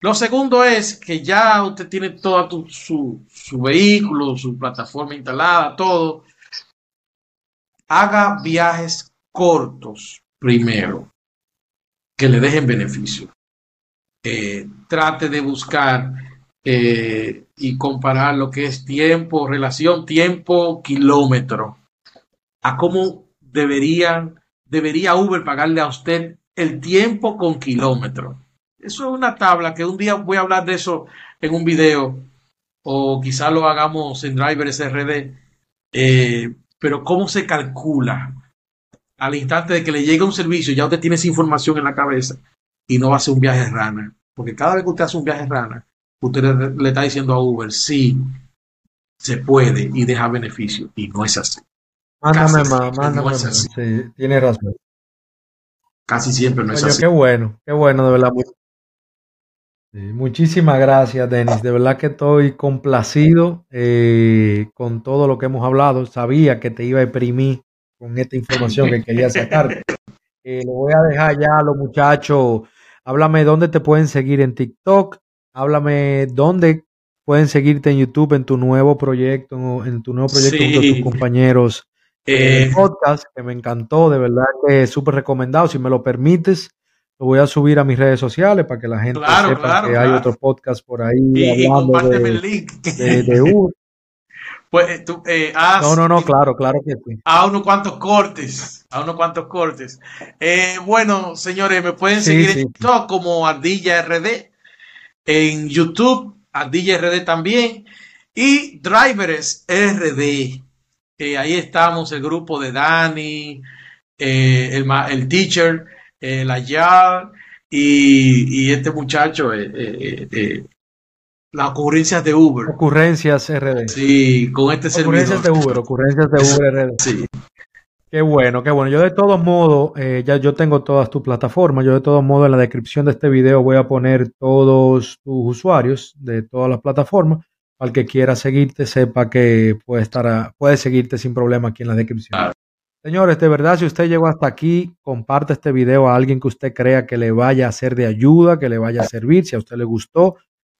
Speaker 2: Lo segundo es que ya usted tiene todo tu- su, su vehículo, su plataforma instalada, todo. Haga viajes cortos primero, que le dejen beneficio. Eh, trate de buscar eh, y comparar lo que es tiempo, relación tiempo, kilómetro, a cómo deberían, debería Uber pagarle a usted el tiempo con kilómetro. Eso es una tabla que un día voy a hablar de eso en un video o quizá lo hagamos en Driver SRD, eh, pero cómo se calcula al instante de que le llega un servicio, ya usted tiene esa información en la cabeza y no va a hacer un viaje rana. Porque cada vez que usted hace un viaje rana, usted le, le está diciendo a Uber, sí, se puede y deja beneficio. Y no es así.
Speaker 1: Mándame
Speaker 2: Casi
Speaker 1: más, mándame
Speaker 2: no
Speaker 1: más. Sí, tienes razón.
Speaker 2: Casi siempre no es así.
Speaker 1: qué bueno, qué bueno, de verdad. Sí, muchísimas gracias, Denis. De verdad que estoy complacido eh, con todo lo que hemos hablado. Sabía que te iba a imprimir con esta información que quería sacar. Eh, lo voy a dejar ya a los muchachos. Háblame dónde te pueden seguir en TikTok. Háblame dónde pueden seguirte en YouTube en tu nuevo proyecto, en tu nuevo proyecto junto a
Speaker 2: Sí.
Speaker 1: tus compañeros
Speaker 2: Eh,
Speaker 1: podcast que me encantó, de verdad que es súper recomendado. Si me lo permites, lo voy a subir a mis redes sociales para que la gente
Speaker 2: Claro,
Speaker 1: sepa
Speaker 2: claro,
Speaker 1: que hay otro podcast por ahí
Speaker 2: y,
Speaker 1: hablando de,
Speaker 2: el link.
Speaker 1: de, de Uber.
Speaker 2: Pues eh, tú, eh,
Speaker 1: No, no, no, claro, claro que sí.
Speaker 2: a unos cuantos cortes, a unos cuantos cortes. Eh, bueno, señores, me pueden
Speaker 1: Sí,
Speaker 2: seguir
Speaker 1: sí.
Speaker 2: en TikTok como Ardilla RD, en YouTube, Ardilla RD también, y Drivers RD. Eh, ahí estamos, el grupo de Dani, eh, el, el teacher, eh, la Yar y, y este muchacho, eh, eh, eh, las ocurrencias de Uber.
Speaker 1: Ocurrencias RD.
Speaker 2: Sí, con este
Speaker 1: Ocurrencias de
Speaker 2: servidor.
Speaker 1: Uber, ocurrencias de Uber RD.
Speaker 2: Sí.
Speaker 1: Qué bueno, qué bueno. Yo de todos modos, eh, ya yo tengo todas tus plataformas. Yo de todos modos en la descripción de este video voy a poner todos tus usuarios de todas las plataformas. Para el que quiera seguirte, sepa que puede estar a- puede seguirte sin problema aquí en la descripción. Señores, de verdad, si usted llegó hasta aquí, comparte este video a alguien que usted crea que le vaya a ser de ayuda, que le vaya a servir. Si a usted le gustó,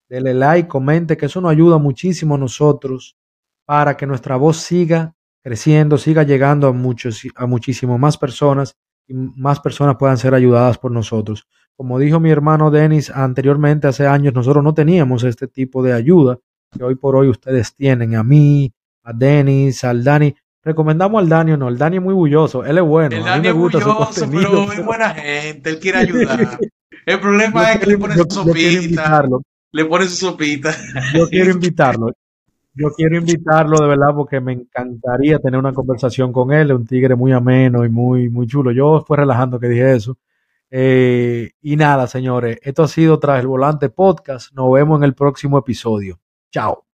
Speaker 1: dele like, comente, que eso nos ayuda muchísimo a nosotros para que nuestra voz siga creciendo, siga llegando a, muchos, a muchísimo más personas y más personas puedan ser ayudadas por nosotros. Como dijo mi hermano Denis anteriormente, hace años, nosotros no teníamos este tipo de ayuda que hoy por hoy ustedes tienen. A mí, a Denis, al Dani. Recomendamos al Dani o no. El Dani es muy bulloso. Él es bueno.
Speaker 2: El
Speaker 1: a mí
Speaker 2: Dani
Speaker 1: me
Speaker 2: es
Speaker 1: gusta
Speaker 2: bulloso, pero es buena gente, él quiere ayudar. El problema
Speaker 1: Yo
Speaker 2: es que le pone
Speaker 1: yo-
Speaker 2: su sopita, le pone su sopita.
Speaker 1: Yo quiero invitarlo. yo quiero invitarlo de verdad porque me encantaría tener una conversación con él. Es un tigre muy ameno y muy, muy chulo. Yo fue relajando que dije eso. Eh, y nada, señores, esto ha sido Tras el Volante Podcast. Nos vemos en el próximo episodio. Chao.